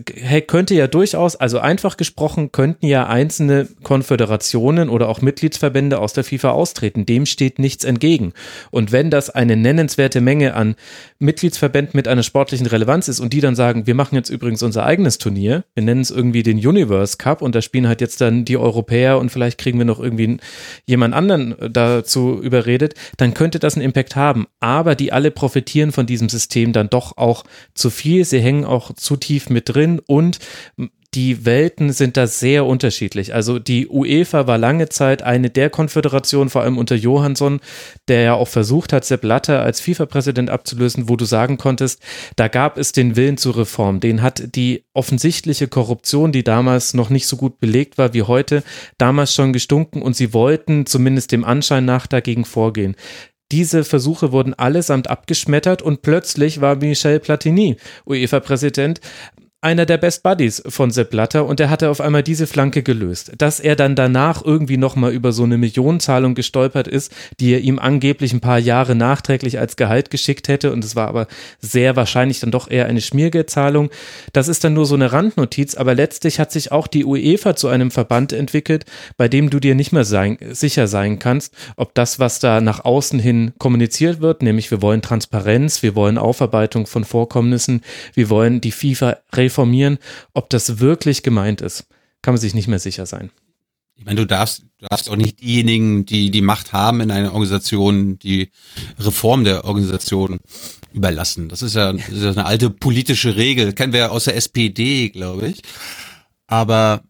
könnte ja durchaus, also einfach gesprochen, könnten ja einzelne Konföderationen oder auch Mitgliedsverbände aus der FIFA austreten. Dem steht nichts entgegen. Und wenn das eine nennenswerte Menge an Mitgliedsverbänden mit einer sportlichen Relevanz ist und die dann sagen, wir machen jetzt übrigens unser eigenes Turnier, wir nennen es irgendwie den Universe Cup und da spielen halt jetzt dann die Europäer und vielleicht kriegen wir noch irgendwie jemand anderen dazu überredet, dann könnte das einen Impact haben. Aber die alle profitieren von diesem System dann doch auch zu viel. Sie hängen auch zu tief mit drin und die Welten sind da sehr unterschiedlich. Also die UEFA war lange Zeit eine der Konföderationen, vor allem unter Johansson, der ja auch versucht hat, Sepp Blatter als FIFA-Präsident abzulösen, wo du sagen konntest, da gab es den Willen zur Reform. Den hat die offensichtliche Korruption, die damals noch nicht so gut belegt war wie heute, damals schon gestunken und sie wollten zumindest dem Anschein nach dagegen vorgehen. Diese Versuche wurden allesamt abgeschmettert und plötzlich war Michel Platini UEFA-Präsident einer der Best Buddies von Sepp Blatter und er hatte auf einmal diese Flanke gelöst. Dass er dann danach irgendwie nochmal über so eine Millionenzahlung gestolpert ist, die er ihm angeblich ein paar Jahre nachträglich als Gehalt geschickt hätte und es war aber sehr wahrscheinlich dann doch eher eine Schmiergeldzahlung. Das ist dann nur so eine Randnotiz, aber letztlich hat sich auch die UEFA zu einem Verband entwickelt, bei dem du dir nicht mehr sein, sicher sein kannst, ob das, was da nach außen hin kommuniziert wird, nämlich wir wollen Transparenz, wir wollen Aufarbeitung von Vorkommnissen, wir wollen die FIFA reformieren, ob das wirklich gemeint ist, kann man sich nicht mehr sicher sein. Ich meine, du darfst, du darfst auch nicht diejenigen, die die Macht haben in einer Organisation, die Reform der Organisation überlassen. Das ist ja, das ist ja eine alte politische Regel, kennen wir ja aus der SPD, glaube ich. Aber,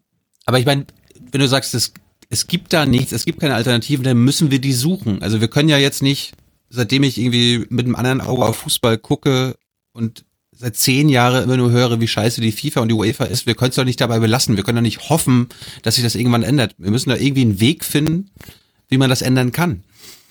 aber ich meine, wenn du sagst, es, es gibt da nichts, es gibt keine Alternativen, dann müssen wir die suchen. Also wir können ja jetzt nicht, seitdem ich irgendwie mit einem anderen Auge auf Fußball gucke und seit zehn Jahren immer nur höre, wie scheiße die FIFA und die UEFA ist, wir können es doch nicht dabei belassen. Wir können doch nicht hoffen, dass sich das irgendwann ändert. Wir müssen da irgendwie einen Weg finden, wie man das ändern kann.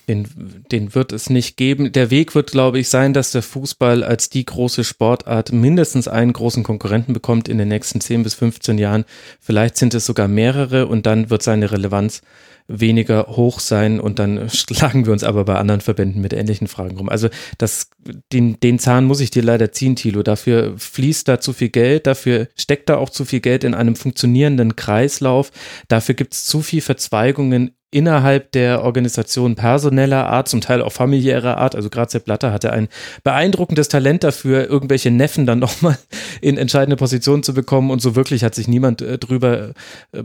Den, den wird es nicht geben. Der Weg wird, glaube ich, sein, dass der Fußball als die große Sportart mindestens einen großen Konkurrenten bekommt in den nächsten 10 bis 15 Jahren. Vielleicht sind es sogar mehrere und dann wird seine Relevanz weniger hoch sein und dann schlagen wir uns aber bei anderen Verbänden mit ähnlichen Fragen rum. Also das, den, den Zahn muss ich dir leider ziehen, Thilo. Dafür fließt da zu viel Geld, dafür steckt da auch zu viel Geld in einem funktionierenden Kreislauf, dafür gibt es zu viel Verzweigungen innerhalb der Organisation personeller Art, zum Teil auch familiärer Art. Also gerade Sepp Blatter hatte ein beeindruckendes Talent dafür, irgendwelche Neffen dann nochmal in entscheidende Positionen zu bekommen. Und so wirklich hat sich niemand äh, drüber äh,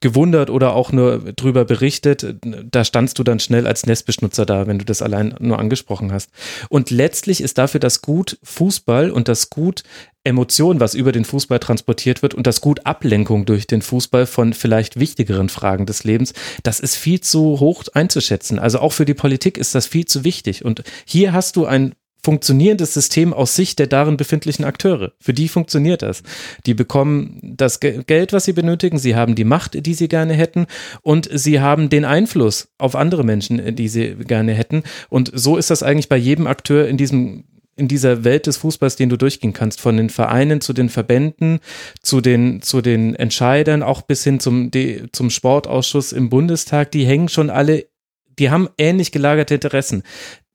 gewundert oder auch nur drüber berichtet. Da standst du dann schnell als Nestbeschnutzer da, wenn du das allein nur angesprochen hast. Und letztlich ist dafür das Gut Fußball und das Gut Emotion, was über den Fußball transportiert wird und das Gut Ablenkung durch den Fußball von vielleicht wichtigeren Fragen des Lebens, das ist viel zu hoch einzuschätzen. Also auch für die Politik ist das viel zu wichtig. Und hier hast du ein funktionierendes System aus Sicht der darin befindlichen Akteure. Für die funktioniert das. Die bekommen das Geld, was sie benötigen, sie haben die Macht, die sie gerne hätten und sie haben den Einfluss auf andere Menschen, die sie gerne hätten. Und so ist das eigentlich bei jedem Akteur in diesem in dieser Welt des Fußballs, den du durchgehen kannst, von den Vereinen zu den Verbänden, zu den, zu den Entscheidern, auch bis hin zum, zum Sportausschuss im Bundestag, die hängen schon alle, die haben ähnlich gelagerte Interessen.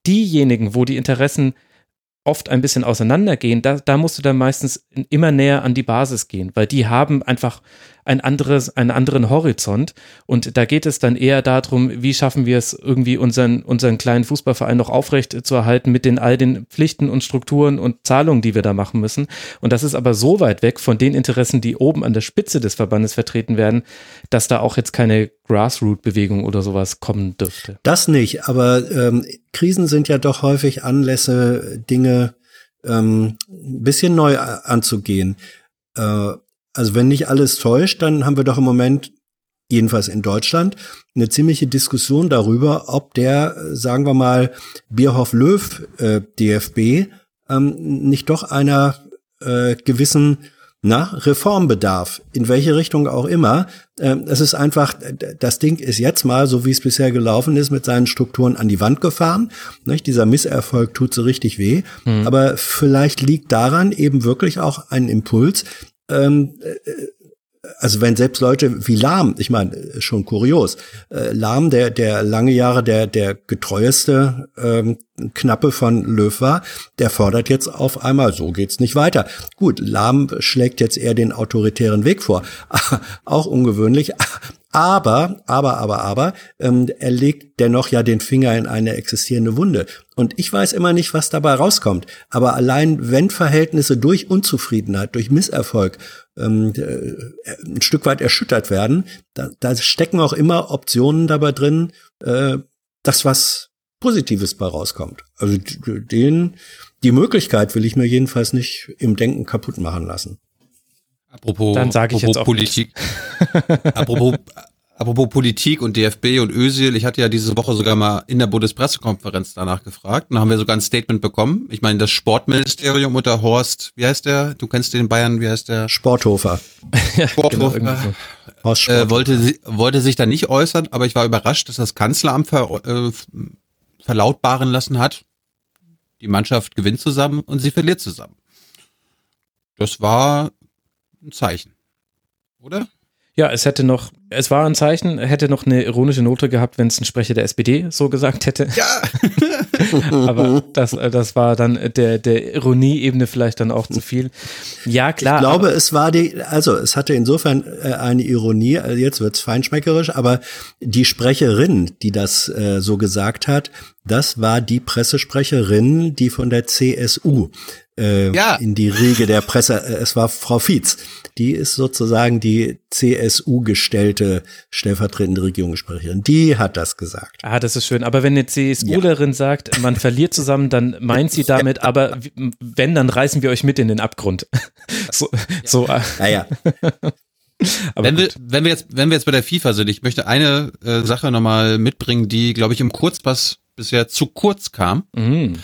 Diejenigen, wo die Interessen oft ein bisschen auseinandergehen, da, da musst du dann meistens immer näher an die Basis gehen, weil die haben einfach ein anderes, einen anderen Horizont. Und da geht es dann eher darum, wie schaffen wir es irgendwie unseren, unseren kleinen Fußballverein noch aufrecht zu erhalten mit den all den Pflichten und Strukturen und Zahlungen, die wir da machen müssen. Und das ist aber so weit weg von den Interessen, die oben an der Spitze des Verbandes vertreten werden, dass da auch jetzt keine Grassroot-Bewegung oder sowas kommen dürfte. Das nicht, aber ähm, Krisen sind ja doch häufig Anlässe, Dinge ähm, ein bisschen neu anzugehen. Äh, also wenn nicht alles täuscht, dann haben wir doch im Moment jedenfalls in Deutschland, eine ziemliche Diskussion darüber, ob der, sagen wir mal, Bierhoff-Löw äh, DFB ähm, nicht doch einer äh, gewissen na, Reformbedarf, in welche Richtung auch immer. Ähm, es ist einfach, das Ding ist jetzt mal, so wie es bisher gelaufen ist, mit seinen Strukturen an die Wand gefahren. Nicht? Dieser Misserfolg tut so richtig weh. Mhm. Aber vielleicht liegt daran eben wirklich auch ein Impuls, ähm, äh, also wenn selbst Leute wie Lahm, ich meine, schon kurios, äh, Lahm, der, der lange Jahre der, der getreueste ähm, Knappe von Löw war, der fordert jetzt auf einmal, so geht's nicht weiter. Gut, Lahm schlägt jetzt eher den autoritären Weg vor. Auch ungewöhnlich. Aber, aber, aber, aber, ähm, er legt dennoch ja den Finger in eine existierende Wunde. Und ich weiß immer nicht, was dabei rauskommt. Aber allein wenn Verhältnisse durch Unzufriedenheit, durch Misserfolg ähm, äh, ein Stück weit erschüttert werden, da, da stecken auch immer Optionen dabei drin, äh, dass was Positives bei rauskommt. Also den, die Möglichkeit will ich mir jedenfalls nicht im Denken kaputt machen lassen. Apropos, Dann sage ich jetzt auch Politik. apropos, apropos Politik und DFB und Özil, ich hatte ja diese Woche sogar mal in der Bundespressekonferenz danach gefragt. Und da haben wir sogar ein Statement bekommen. Ich meine, das Sportministerium unter Horst, wie heißt der? Du kennst den Bayern, wie heißt der? Sporthofer. Sporthofer. genau, Horst Äh, wollte, wollte sich da nicht äußern, aber ich war überrascht, dass das Kanzleramt ver, äh, verlautbaren lassen hat. Die Mannschaft gewinnt zusammen und sie verliert zusammen. Das war ein Zeichen. Oder? Ja, es hätte noch, es war ein Zeichen, hätte noch eine ironische Note gehabt, wenn es ein Sprecher der SPD so gesagt hätte. Ja. Aber das, das war dann der, der Ironieebene vielleicht dann auch zu viel. Ja, klar. Ich glaube, es war die, also es hatte insofern äh, eine Ironie, also jetzt wird's feinschmeckerisch, aber die Sprecherin, die das äh, so gesagt hat, das war die Pressesprecherin, die von der CSU äh, ja. in die Riege der Presse. Äh, es war Frau Fietz. Die ist sozusagen die CSU-gestellte stellvertretende Regierungssprecherin. Die hat das gesagt. Ah, das ist schön. Aber wenn eine CSUlerin ja. sagt, man verliert zusammen, dann meint sie damit, aber wenn, dann reißen wir euch mit in den Abgrund. so, so. Naja. wenn wir, wenn wir jetzt, wenn wir jetzt bei der FIFA sind, ich möchte eine äh, Sache nochmal mitbringen, die, glaube ich, im Kurzpass bisher zu kurz kam. Mhm.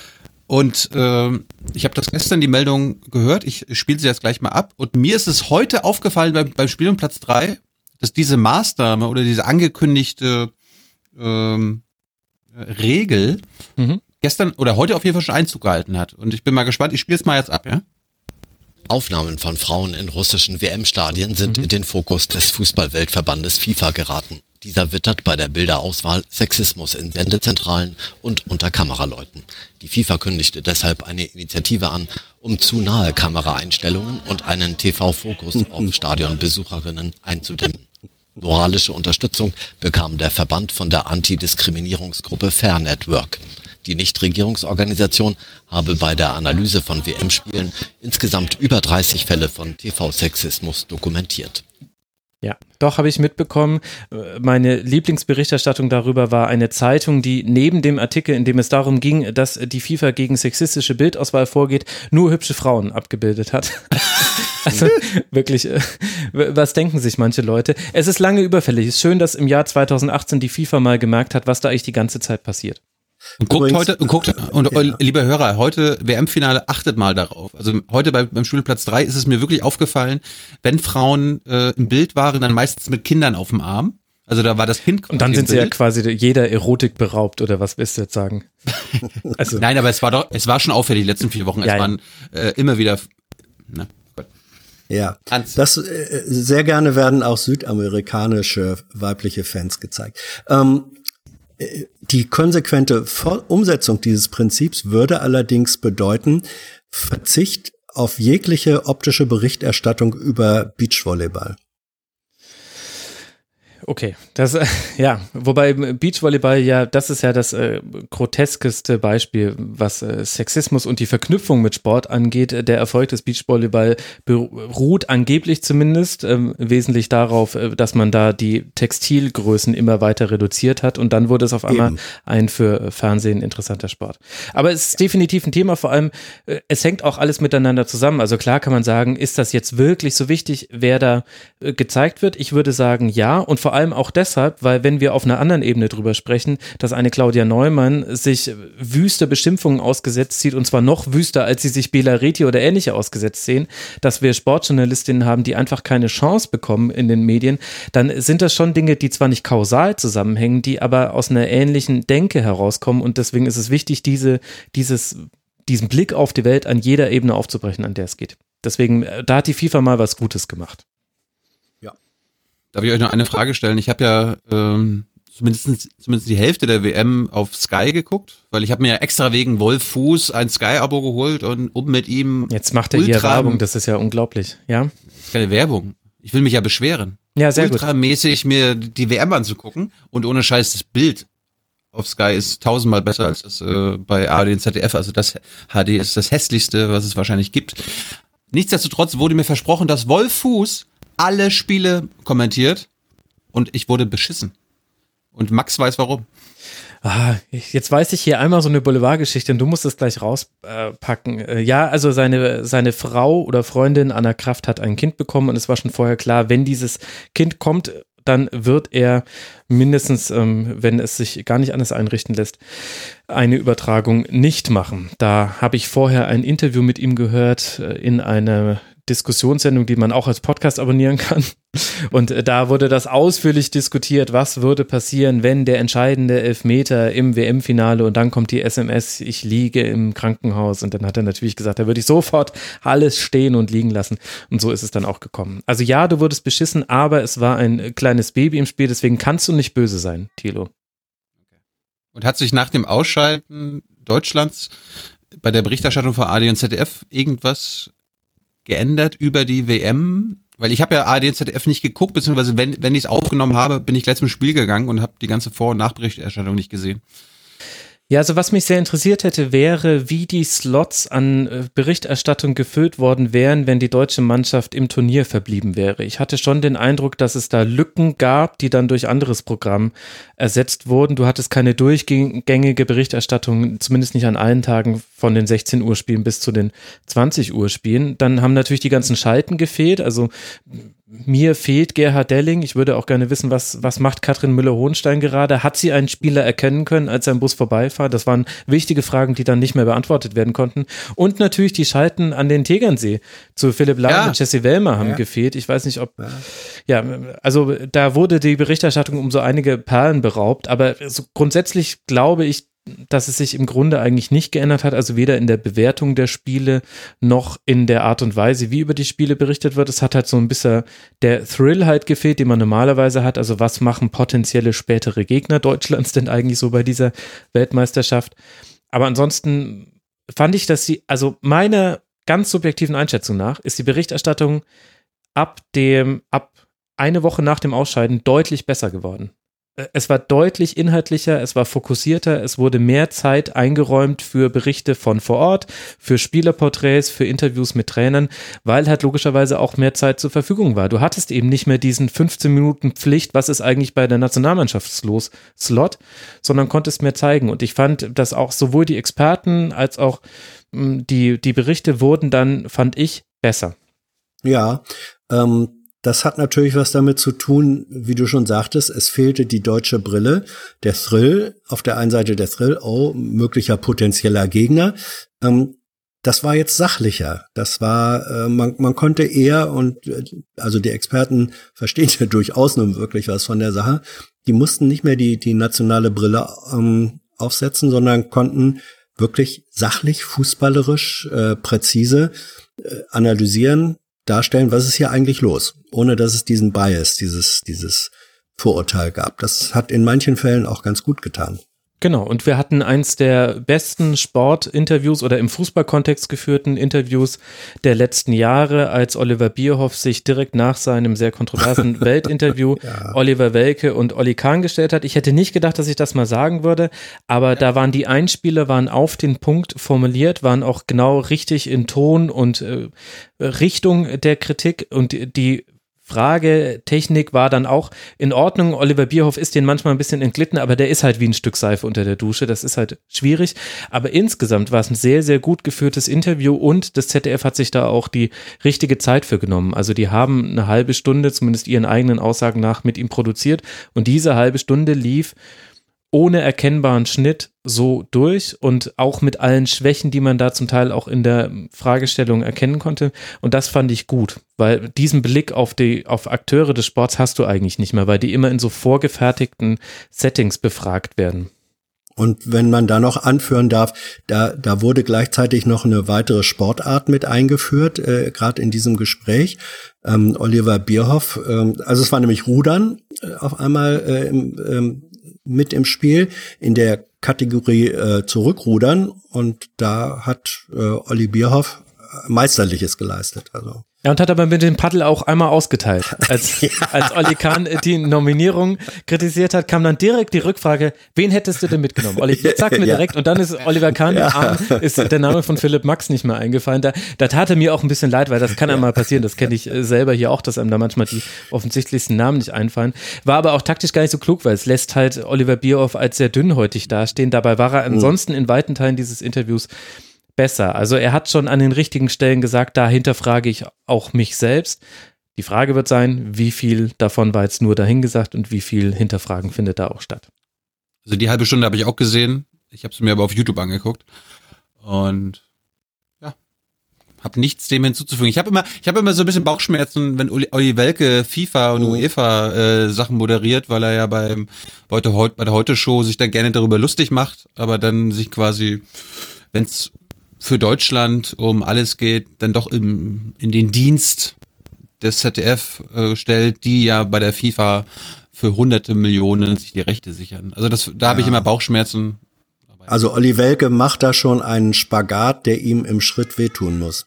Und äh, ich habe das gestern die Meldung gehört, ich spiele sie jetzt gleich mal ab. Und mir ist es heute aufgefallen beim, beim Spiel um Platz drei, dass diese Maßnahme oder diese angekündigte ähm, Regel mhm. gestern oder heute auf jeden Fall schon Einzug gehalten hat. Und ich bin mal gespannt, ich spiele es mal jetzt ab, ja? Aufnahmen von Frauen in russischen WM-Stadien sind mhm. in den Fokus des Fußballweltverbandes FIFA geraten. Dieser wittert bei der Bilderauswahl Sexismus in Sendezentralen und unter Kameraleuten. Die FIFA kündigte deshalb eine Initiative an, um zu nahe Kameraeinstellungen und einen TV-Fokus auf Stadionbesucherinnen einzudämmen. Moralische Unterstützung bekam der Verband von der Antidiskriminierungsgruppe Fair Network. Die Nichtregierungsorganisation habe bei der Analyse von WM-Spielen insgesamt über 30 Fälle von TV-Sexismus dokumentiert. Ja, doch habe ich mitbekommen. Meine Lieblingsberichterstattung darüber war eine Zeitung, die neben dem Artikel, in dem es darum ging, dass die FIFA gegen sexistische Bildauswahl vorgeht, nur hübsche Frauen abgebildet hat. also wirklich, äh, was denken sich manche Leute? Es ist lange überfällig. Es ist schön, dass im Jahr 2018 die FIFA mal gemerkt hat, was da eigentlich die ganze Zeit passiert. Und guckt Übrigens, heute, und guckt, und ja. liebe Hörer, heute WM-Finale, achtet mal darauf. Also heute bei, beim Spielplatz 3 ist es mir wirklich aufgefallen, wenn Frauen äh, im Bild waren, dann meistens mit Kindern auf dem Arm. Also da war das Kind Und dann sind sie Bild. ja quasi jeder Erotik beraubt, oder was willst du jetzt sagen? Also. Nein, aber es war doch, es war schon auffällig die letzten vier Wochen. Es ja, waren äh, immer wieder. Ne? Ja, das äh, sehr gerne werden auch südamerikanische weibliche Fans gezeigt. Ähm, die konsequente Umsetzung dieses Prinzips würde allerdings bedeuten Verzicht auf jegliche optische Berichterstattung über Beachvolleyball. Okay, das äh, ja, wobei Beachvolleyball ja, das ist ja das äh, groteskeste Beispiel, was äh, Sexismus und die Verknüpfung mit Sport angeht. Der Erfolg des Beachvolleyball beruht angeblich zumindest ähm, wesentlich darauf, äh, dass man da die Textilgrößen immer weiter reduziert hat und dann wurde es auf einmal Eben. ein für Fernsehen interessanter Sport. Aber es ist definitiv ein Thema, vor allem äh, es hängt auch alles miteinander zusammen. Also klar kann man sagen, ist das jetzt wirklich so wichtig, wer da äh, gezeigt wird? Ich würde sagen, ja und vor allem allem auch deshalb, weil wenn wir auf einer anderen Ebene drüber sprechen, dass eine Claudia Neumann sich wüste Beschimpfungen ausgesetzt sieht und zwar noch wüster, als sie sich Bela Reti oder ähnliche ausgesetzt sehen, dass wir Sportjournalistinnen haben, die einfach keine Chance bekommen in den Medien, dann sind das schon Dinge, die zwar nicht kausal zusammenhängen, die aber aus einer ähnlichen Denke herauskommen und deswegen ist es wichtig, diese, dieses, diesen Blick auf die Welt an jeder Ebene aufzubrechen, an der es geht. Deswegen, äh, da hat die FIFA mal was Gutes gemacht. Darf ich euch noch eine Frage stellen? Ich habe ja ähm, zumindest, zumindest die Hälfte der WM auf Sky geguckt, weil ich habe mir ja extra wegen Wolf Fuß ein Sky-Abo geholt und um mit ihm. Jetzt macht er hier Werbung, das ist ja unglaublich, ja? Das ist keine Werbung. Ich will mich ja beschweren. Ja, sehr ultramäßig mir die WM anzugucken und ohne Scheiß das Bild auf Sky ist tausendmal besser als das äh, bei ARD und ZDF. Also das HD ist das hässlichste, was es wahrscheinlich gibt. Nichtsdestotrotz wurde mir versprochen, dass Wolf Fuß alle Spiele kommentiert und ich wurde beschissen. Und Max weiß warum. Ah, jetzt weiß ich hier einmal so eine Boulevardgeschichte und du musst es gleich rauspacken. Äh, ja, also seine, seine Frau oder Freundin Anna Kraft hat ein Kind bekommen und es war schon vorher klar, wenn dieses Kind kommt, dann wird er mindestens, ähm, wenn es sich gar nicht anders einrichten lässt, eine Übertragung nicht machen. Da habe ich vorher ein Interview mit ihm gehört äh, in einer Diskussionssendung, die man auch als Podcast abonnieren kann. Und äh, da wurde das ausführlich diskutiert, was würde passieren, wenn der entscheidende Elfmeter im WM-Finale und dann kommt die SMS, ich liege im Krankenhaus. Und dann hat er natürlich gesagt, da würde ich sofort alles stehen und liegen lassen. Und so ist es dann auch gekommen. Also ja, du wurdest beschissen, aber es war ein kleines Baby im Spiel, deswegen kannst du nicht böse sein, Thilo. Und hat sich nach dem Ausschalten Deutschlands bei der Berichterstattung von AD und ZDF irgendwas geändert über die WM? Weil ich habe ja ARD ZDF nicht geguckt, beziehungsweise wenn, wenn ich es aufgenommen habe, bin ich gleich zum Spiel gegangen und habe die ganze Vor- und Nachberichterstattung nicht gesehen. Ja, also was mich sehr interessiert hätte, wäre, wie die Slots an äh, Berichterstattung gefüllt worden wären, wenn die deutsche Mannschaft im Turnier verblieben wäre. Ich hatte schon den Eindruck, dass es da Lücken gab, die dann durch anderes Programm ersetzt wurden. Du hattest keine durchgängige Berichterstattung, zumindest nicht an allen Tagen von den 16 Uhr Spielen bis zu den 20 Uhr Spielen. Dann haben natürlich die ganzen Schalten gefehlt. Also mir fehlt Gerhard Delling. Ich würde auch gerne wissen, was, was macht Katrin Müller-Hohenstein gerade? Hat sie einen Spieler erkennen können, als sein Bus vorbeifahrt? Das waren wichtige Fragen, die dann nicht mehr beantwortet werden konnten. Und natürlich die Schalten an den Tegernsee zu Philipp Lahm ja. und Jesse Wellmer haben ja. gefehlt. Ich weiß nicht, ob, ja. ja, also da wurde die Berichterstattung um so einige Perlen beraubt. Aber so grundsätzlich glaube ich, dass es sich im Grunde eigentlich nicht geändert hat, also weder in der Bewertung der Spiele noch in der Art und Weise, wie über die Spiele berichtet wird. Es hat halt so ein bisschen der Thrill halt gefehlt, den man normalerweise hat. Also was machen potenzielle spätere Gegner Deutschlands denn eigentlich so bei dieser Weltmeisterschaft? Aber ansonsten fand ich, dass sie, also meiner ganz subjektiven Einschätzung nach, ist die Berichterstattung ab dem, ab eine Woche nach dem Ausscheiden deutlich besser geworden. Äh, es war deutlich inhaltlicher, es war fokussierter, es wurde mehr Zeit eingeräumt für Berichte von vor Ort, für Spielerporträts, für Interviews mit Trainern, weil halt logischerweise auch mehr Zeit zur Verfügung war. Du hattest eben nicht mehr diesen 15 Minuten Pflicht, was ist eigentlich bei der Nationalmannschaft los, Slot, sondern konntest mehr zeigen. Und ich fand, dass auch sowohl die Experten als auch hm, die, die Berichte wurden dann, fand ich, besser. Ja, ähm, das hat natürlich was damit zu tun, wie du schon sagtest, es fehlte die deutsche Brille, der Thrill, auf der einen Seite der Thrill, oh, möglicher potenzieller Gegner. Ähm, das war jetzt sachlicher. Das war, äh, man, man konnte eher und äh, also die Experten verstehen ja durchaus nun wirklich was von der Sache. Die mussten nicht mehr die, die nationale Brille ähm, aufsetzen, sondern konnten wirklich sachlich, fußballerisch, äh, präzise äh, analysieren, darstellen, was ist hier eigentlich los, ohne dass es diesen Bias, dieses, dieses Vorurteil gab. Das hat in manchen Fällen auch ganz gut getan. Genau, und wir hatten eins der besten Sportinterviews oder im Fußballkontext geführten Interviews der letzten Jahre, als Oliver Bierhoff sich direkt nach seinem sehr kontroversen Weltinterview ja. Oliver Welke und Olli Kahn gestellt hat. Ich hätte nicht gedacht, dass ich das mal sagen würde, aber ja. da waren die Einspieler, waren auf den Punkt formuliert, waren auch genau richtig in Ton und äh, Richtung der Kritik und die Fragetechnik war dann auch in Ordnung. Oliver Bierhoff ist den manchmal ein bisschen entglitten, aber der ist halt wie ein Stück Seife unter der Dusche. Das ist halt schwierig. Aber insgesamt war es ein sehr, sehr gut geführtes Interview und das ZDF hat sich da auch die richtige Zeit für genommen. Also die haben eine halbe Stunde, zumindest ihren eigenen Aussagen nach, mit ihm produziert und diese halbe Stunde lief ohne erkennbaren Schnitt so durch und auch mit allen Schwächen, die man da zum Teil auch in der Fragestellung erkennen konnte. Und das fand ich gut, weil diesen Blick auf die, auf Akteure des Sports hast du eigentlich nicht mehr, weil die immer in so vorgefertigten Settings befragt werden. Und wenn man da noch anführen darf, da, da wurde gleichzeitig noch eine weitere Sportart mit eingeführt, äh, gerade in diesem Gespräch. Ähm, Oliver Bierhoff, ähm, also es war nämlich Rudern äh, auf einmal äh, im, ähm, mit im Spiel in der Kategorie äh, Zurückrudern und da hat äh, Olli Bierhoff Meisterliches geleistet. Also ja, und hat aber mit dem Paddel auch einmal ausgeteilt. Als, ja. als Olli Kahn die Nominierung kritisiert hat, kam dann direkt die Rückfrage, wen hättest du denn mitgenommen? Olli, sag mir ja. direkt. Und dann ist Oliver Kahn, ja. ist der Name von Philipp Max nicht mehr eingefallen. Da, da tat er mir auch ein bisschen leid, weil das kann einmal passieren. Das kenne ich äh, selber hier auch, dass einem da manchmal die offensichtlichsten Namen nicht einfallen. War aber auch taktisch gar nicht so klug, weil es lässt halt Oliver Bierhoff als sehr dünnhäutig dastehen. Dabei war er hm. ansonsten in weiten Teilen dieses Interviews besser. Also er hat schon an den richtigen Stellen gesagt, dahinter frage ich auch mich selbst. Die Frage wird sein, wie viel davon war jetzt nur dahingesagt und wie viel Hinterfragen findet da auch statt. Also die halbe Stunde habe ich auch gesehen. Ich habe es mir aber auf YouTube angeguckt und ja, habe nichts dem hinzuzufügen. Ich habe immer, ich habe immer so ein bisschen Bauchschmerzen, wenn Uli, Olli Welke FIFA und mhm. UEFA äh, Sachen moderiert, weil er ja beim bei der Heute Show sich dann gerne darüber lustig macht, aber dann sich quasi, wenn es für Deutschland um alles geht, dann doch im, in den Dienst des ZDF äh, stellt, die ja bei der FIFA für hunderte Millionen sich die Rechte sichern. Also das, da ja. habe ich immer Bauchschmerzen. Also Olli Welke macht da schon einen Spagat, der ihm im Schritt wehtun muss.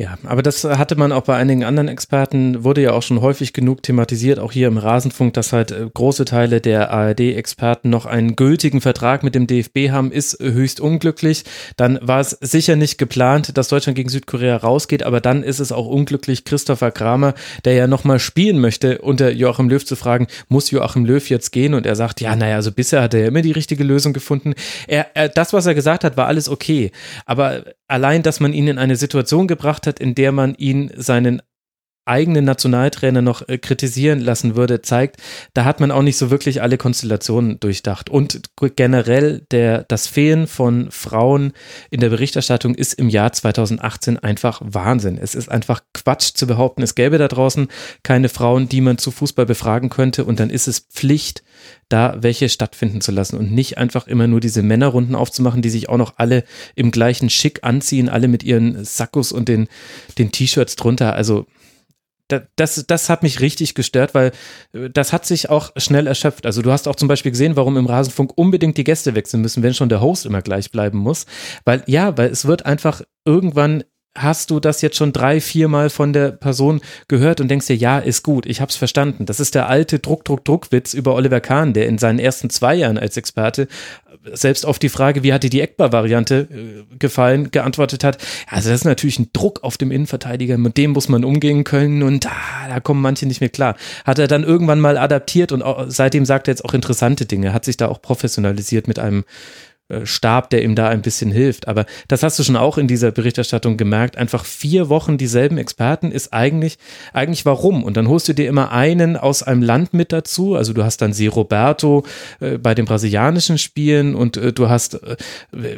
Ja, aber das hatte man auch bei einigen anderen Experten, wurde ja auch schon häufig genug thematisiert, auch hier im Rasenfunk, dass halt äh, große Teile der ARD-Experten noch einen gültigen Vertrag mit dem DFB haben, ist höchst unglücklich. Dann war es sicher nicht geplant, dass Deutschland gegen Südkorea rausgeht, aber dann ist es auch unglücklich, Christopher Kramer, der ja nochmal spielen möchte, unter Joachim Löw zu fragen, muss Joachim Löw jetzt gehen? Und er sagt, ja, naja, also bisher hat er ja immer die richtige Lösung gefunden. Er, er, das, was er gesagt hat, war alles okay. Aber allein, dass man ihn in eine Situation gebracht hat, in der man ihn seinen eigenen Nationaltrainer noch äh, kritisieren lassen würde, zeigt, da hat man auch nicht so wirklich alle Konstellationen durchdacht. Und generell der, das Fehlen von Frauen in der Berichterstattung ist im Jahr 2018 einfach Wahnsinn. Es ist einfach Quatsch zu behaupten, es gäbe da draußen keine Frauen, die man zu Fußball befragen könnte und dann ist es Pflicht, da welche stattfinden zu lassen und nicht einfach immer nur diese Männerrunden aufzumachen, die sich auch noch alle im gleichen Schick anziehen, alle mit ihren Sackos und den, den T-Shirts drunter. Also das, das hat mich richtig gestört, weil äh, das hat sich auch schnell erschöpft. Also du hast auch zum Beispiel gesehen, warum im Rasenfunk unbedingt die Gäste wechseln müssen, wenn schon der Host immer gleich bleiben muss. Weil ja, weil es wird einfach irgendwann hast du das jetzt schon drei, viermal von der Person gehört und denkst dir, ja, ist gut, ich hab's verstanden. Das ist der alte Druck, Druck, Druckwitz über Oliver Kahn, der in seinen ersten zwei Jahren als Experte selbst auf die Frage, wie hat dir die Eckbar-Variante äh, gefallen, geantwortet hat, also das ist natürlich ein Druck auf dem Innenverteidiger, mit dem muss man umgehen können und ah, da kommen manche nicht mehr klar. Hat er dann irgendwann mal adaptiert und auch, seitdem sagt er jetzt auch interessante Dinge, hat sich da auch professionalisiert mit einem äh, Stab, der ihm da ein bisschen hilft. Aber das hast du schon auch in dieser Berichterstattung gemerkt. Einfach vier Wochen dieselben Experten ist eigentlich, eigentlich warum? Und dann holst du dir immer einen aus einem Land mit dazu. Also du hast dann Sie Roberto äh, bei den brasilianischen Spielen und äh, du hast, äh,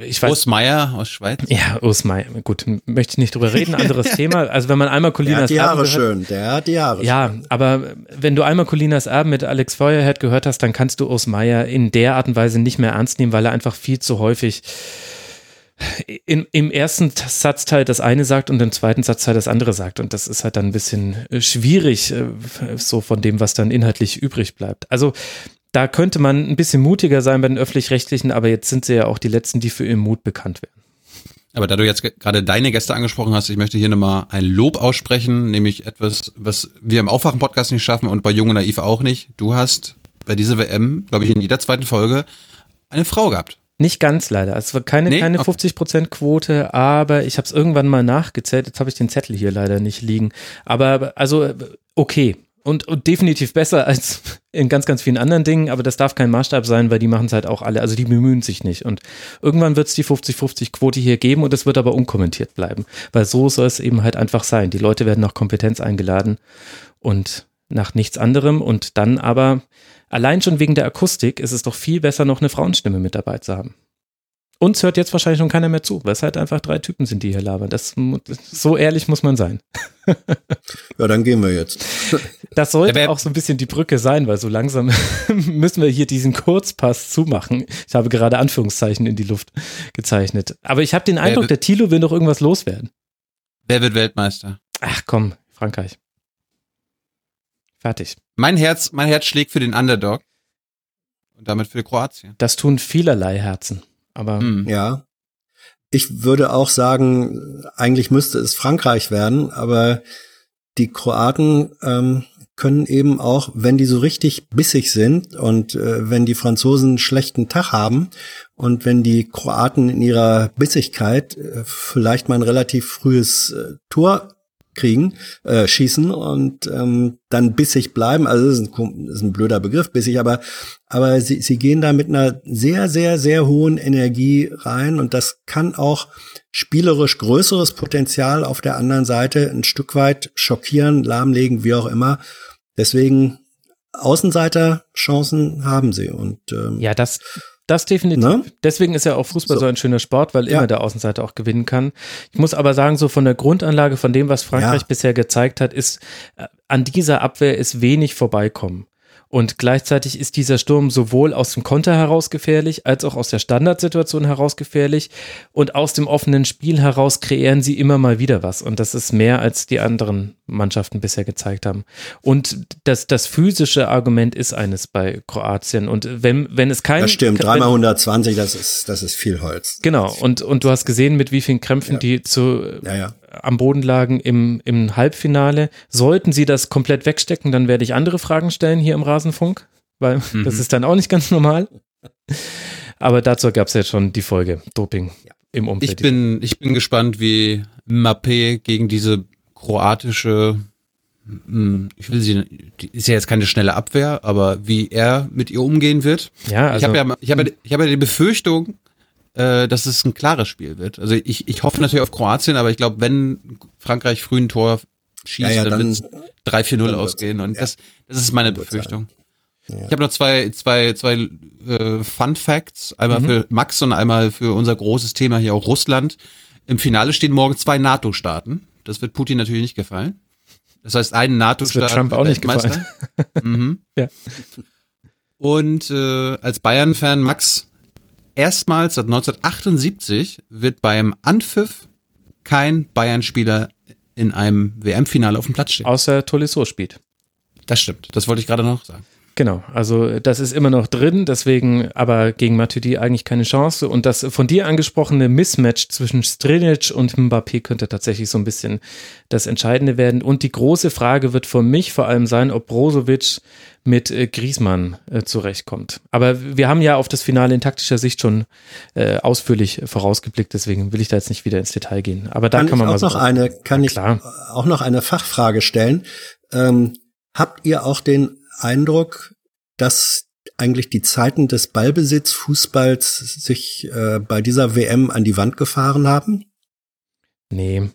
ich weiß. Urs Meier aus Schweiz. Ja, Urs Meier. Gut, möchte ich nicht drüber reden. Anderes Thema. Also wenn man einmal Colinas der hat die Haare schön. Der hat die Haare Ja, schön. aber wenn du einmal Colinas Erben mit Alex Feuerhead gehört hast, dann kannst du Urs Meier in der Art und Weise nicht mehr ernst nehmen, weil er einfach viel zu häufig in, im ersten Satzteil das eine sagt und im zweiten Satzteil das andere sagt. Und das ist halt dann ein bisschen äh, schwierig, äh, so von dem, was dann inhaltlich übrig bleibt. Also da könnte man ein bisschen mutiger sein bei den öffentlich-rechtlichen, aber jetzt sind sie ja auch die Letzten, die für ihren Mut bekannt werden. Aber da du jetzt gerade deine Gäste angesprochen hast, ich möchte hier nochmal ein Lob aussprechen, nämlich etwas, was wir im Aufwachen-Podcast nicht schaffen und bei Jung und Naiv auch nicht. Du hast bei dieser WM, glaube ich, in jeder zweiten Folge eine Frau gehabt. Nicht ganz leider. Es war keine, nee? keine 50% Quote, aber ich habe es irgendwann mal nachgezählt. Jetzt habe ich den Zettel hier leider nicht liegen. Aber also okay. Und, und definitiv besser als in ganz, ganz vielen anderen Dingen, aber das darf kein Maßstab sein, weil die machen es halt auch alle. Also die bemühen sich nicht. Und irgendwann wird es die 50-50-Quote hier geben und es wird aber unkommentiert bleiben. Weil so soll es eben halt einfach sein. Die Leute werden nach Kompetenz eingeladen und nach nichts anderem. Und dann aber, allein schon wegen der Akustik, ist es doch viel besser, noch eine Frauenstimme mit dabei zu haben. Uns hört jetzt wahrscheinlich schon keiner mehr zu, weil es halt einfach drei Typen sind, die hier labern. Das, so ehrlich muss man sein. ja, dann gehen wir jetzt. Das sollte auch so ein bisschen die Brücke sein, weil so langsam müssen wir hier diesen Kurzpass zumachen. Ich habe gerade Anführungszeichen in die Luft gezeichnet. Aber ich habe den Eindruck, der Tilo will noch irgendwas loswerden. Wer wird Weltmeister? Ach komm, Frankreich. Fertig. Mein Herz, mein Herz schlägt für den Underdog und damit für Kroatien. Das tun vielerlei Herzen. Aber hm. ja, ich würde auch sagen, eigentlich müsste es Frankreich werden, aber die Kroaten ähm, können eben auch, wenn die so richtig bissig sind und äh, wenn die Franzosen einen schlechten Tag haben und wenn die Kroaten in ihrer Bissigkeit äh, vielleicht mal ein relativ frühes äh, Tor kriegen, äh, schießen und ähm, dann bissig bleiben. Also das ist ein, das ist ein blöder Begriff, bissig, aber aber sie, sie gehen da mit einer sehr sehr sehr hohen Energie rein und das kann auch spielerisch größeres Potenzial auf der anderen Seite ein Stück weit schockieren, lahmlegen, wie auch immer. Deswegen Außenseiterchancen haben sie und ähm, ja, das das definitiv. Ne? Deswegen ist ja auch Fußball so. so, ein schöner Sport, weil ja. immer der Außenseiter auch gewinnen kann. Ich muss aber sagen, so von der Grundanlage, von dem, was Frankreich ja. bisher gezeigt hat, ist äh, an dieser Abwehr ist wenig vorbeikommen. Und gleichzeitig ist dieser Sturm sowohl aus dem Konter heraus gefährlich, als auch aus der Standardsituation heraus gefährlich. Und aus dem offenen Spiel heraus kreieren sie immer mal wieder was. Und das ist mehr, als die anderen Mannschaften bisher gezeigt haben. Und das, das physische Argument ist eines bei Kroatien. Und wenn, wenn es kein. Das stimmt, dreimal 120, das ist, das ist viel Holz. Genau. Und, und du hast gesehen, mit wie vielen Krämpfen ja. die zu, ja, ja am Boden lagen im, im Halbfinale. Sollten sie das komplett wegstecken, dann werde ich andere Fragen stellen hier im Rasenfunk, weil mhm. das ist dann auch nicht ganz normal. Aber dazu gab es ja schon die Folge Doping im Umfeld. Ich bin, ich bin gespannt, wie Mappé gegen diese kroatische, hm, ich will sie, ist ja jetzt keine schnelle Abwehr, aber wie er mit ihr umgehen wird. Ja, also, ich habe ja, ich habe, ich habe ja die Befürchtung, äh, dass es ein klares Spiel wird. Also ich, ich hoffe natürlich auf Kroatien, aber ich glaube, wenn Frankreich früh ein Tor schießt, ja, ja, dann, dann wird es 3-4-0 ausgehen. Und ja. das, das ist meine Befürchtung. Ich habe noch zwei, zwei, zwei äh, Fun Facts. Einmal mhm. für Max und einmal für unser großes Thema hier auch Russland. Im Finale stehen morgen zwei NATO-Staaten. Das wird Putin natürlich nicht gefallen. Das heißt, ein NATO-Staat. Das wird Trump auch nicht gefallen. mhm. ja. Und äh, als Bayern-Fan, Max, erstmals seit 1978 wird beim Anpfiff kein Bayern-Spieler in einem WM-Finale auf dem Platz stehen. Außer Tolisso spielt. Das stimmt. Das wollte ich gerade noch sagen. Genau, also das ist immer noch drin, deswegen aber gegen Matuidi eigentlich keine Chance. Und das von dir angesprochene Mismatch zwischen Strinic und Mbappé könnte tatsächlich so ein bisschen das Entscheidende werden. Und die große Frage wird für mich vor allem sein, ob Brozovic mit äh, Griesmann äh, zurechtkommt. Aber wir haben ja auf das Finale in taktischer Sicht schon äh, ausführlich vorausgeblickt, deswegen will ich da jetzt nicht wieder ins Detail gehen. Aber da kann, kann man auch mal so noch eine, kann ich auch noch eine Fachfrage stellen. Ähm, habt ihr auch den Eindruck, dass eigentlich die Zeiten des Ballbesitzfußballs sich äh, bei dieser WM an die Wand gefahren haben? Nee,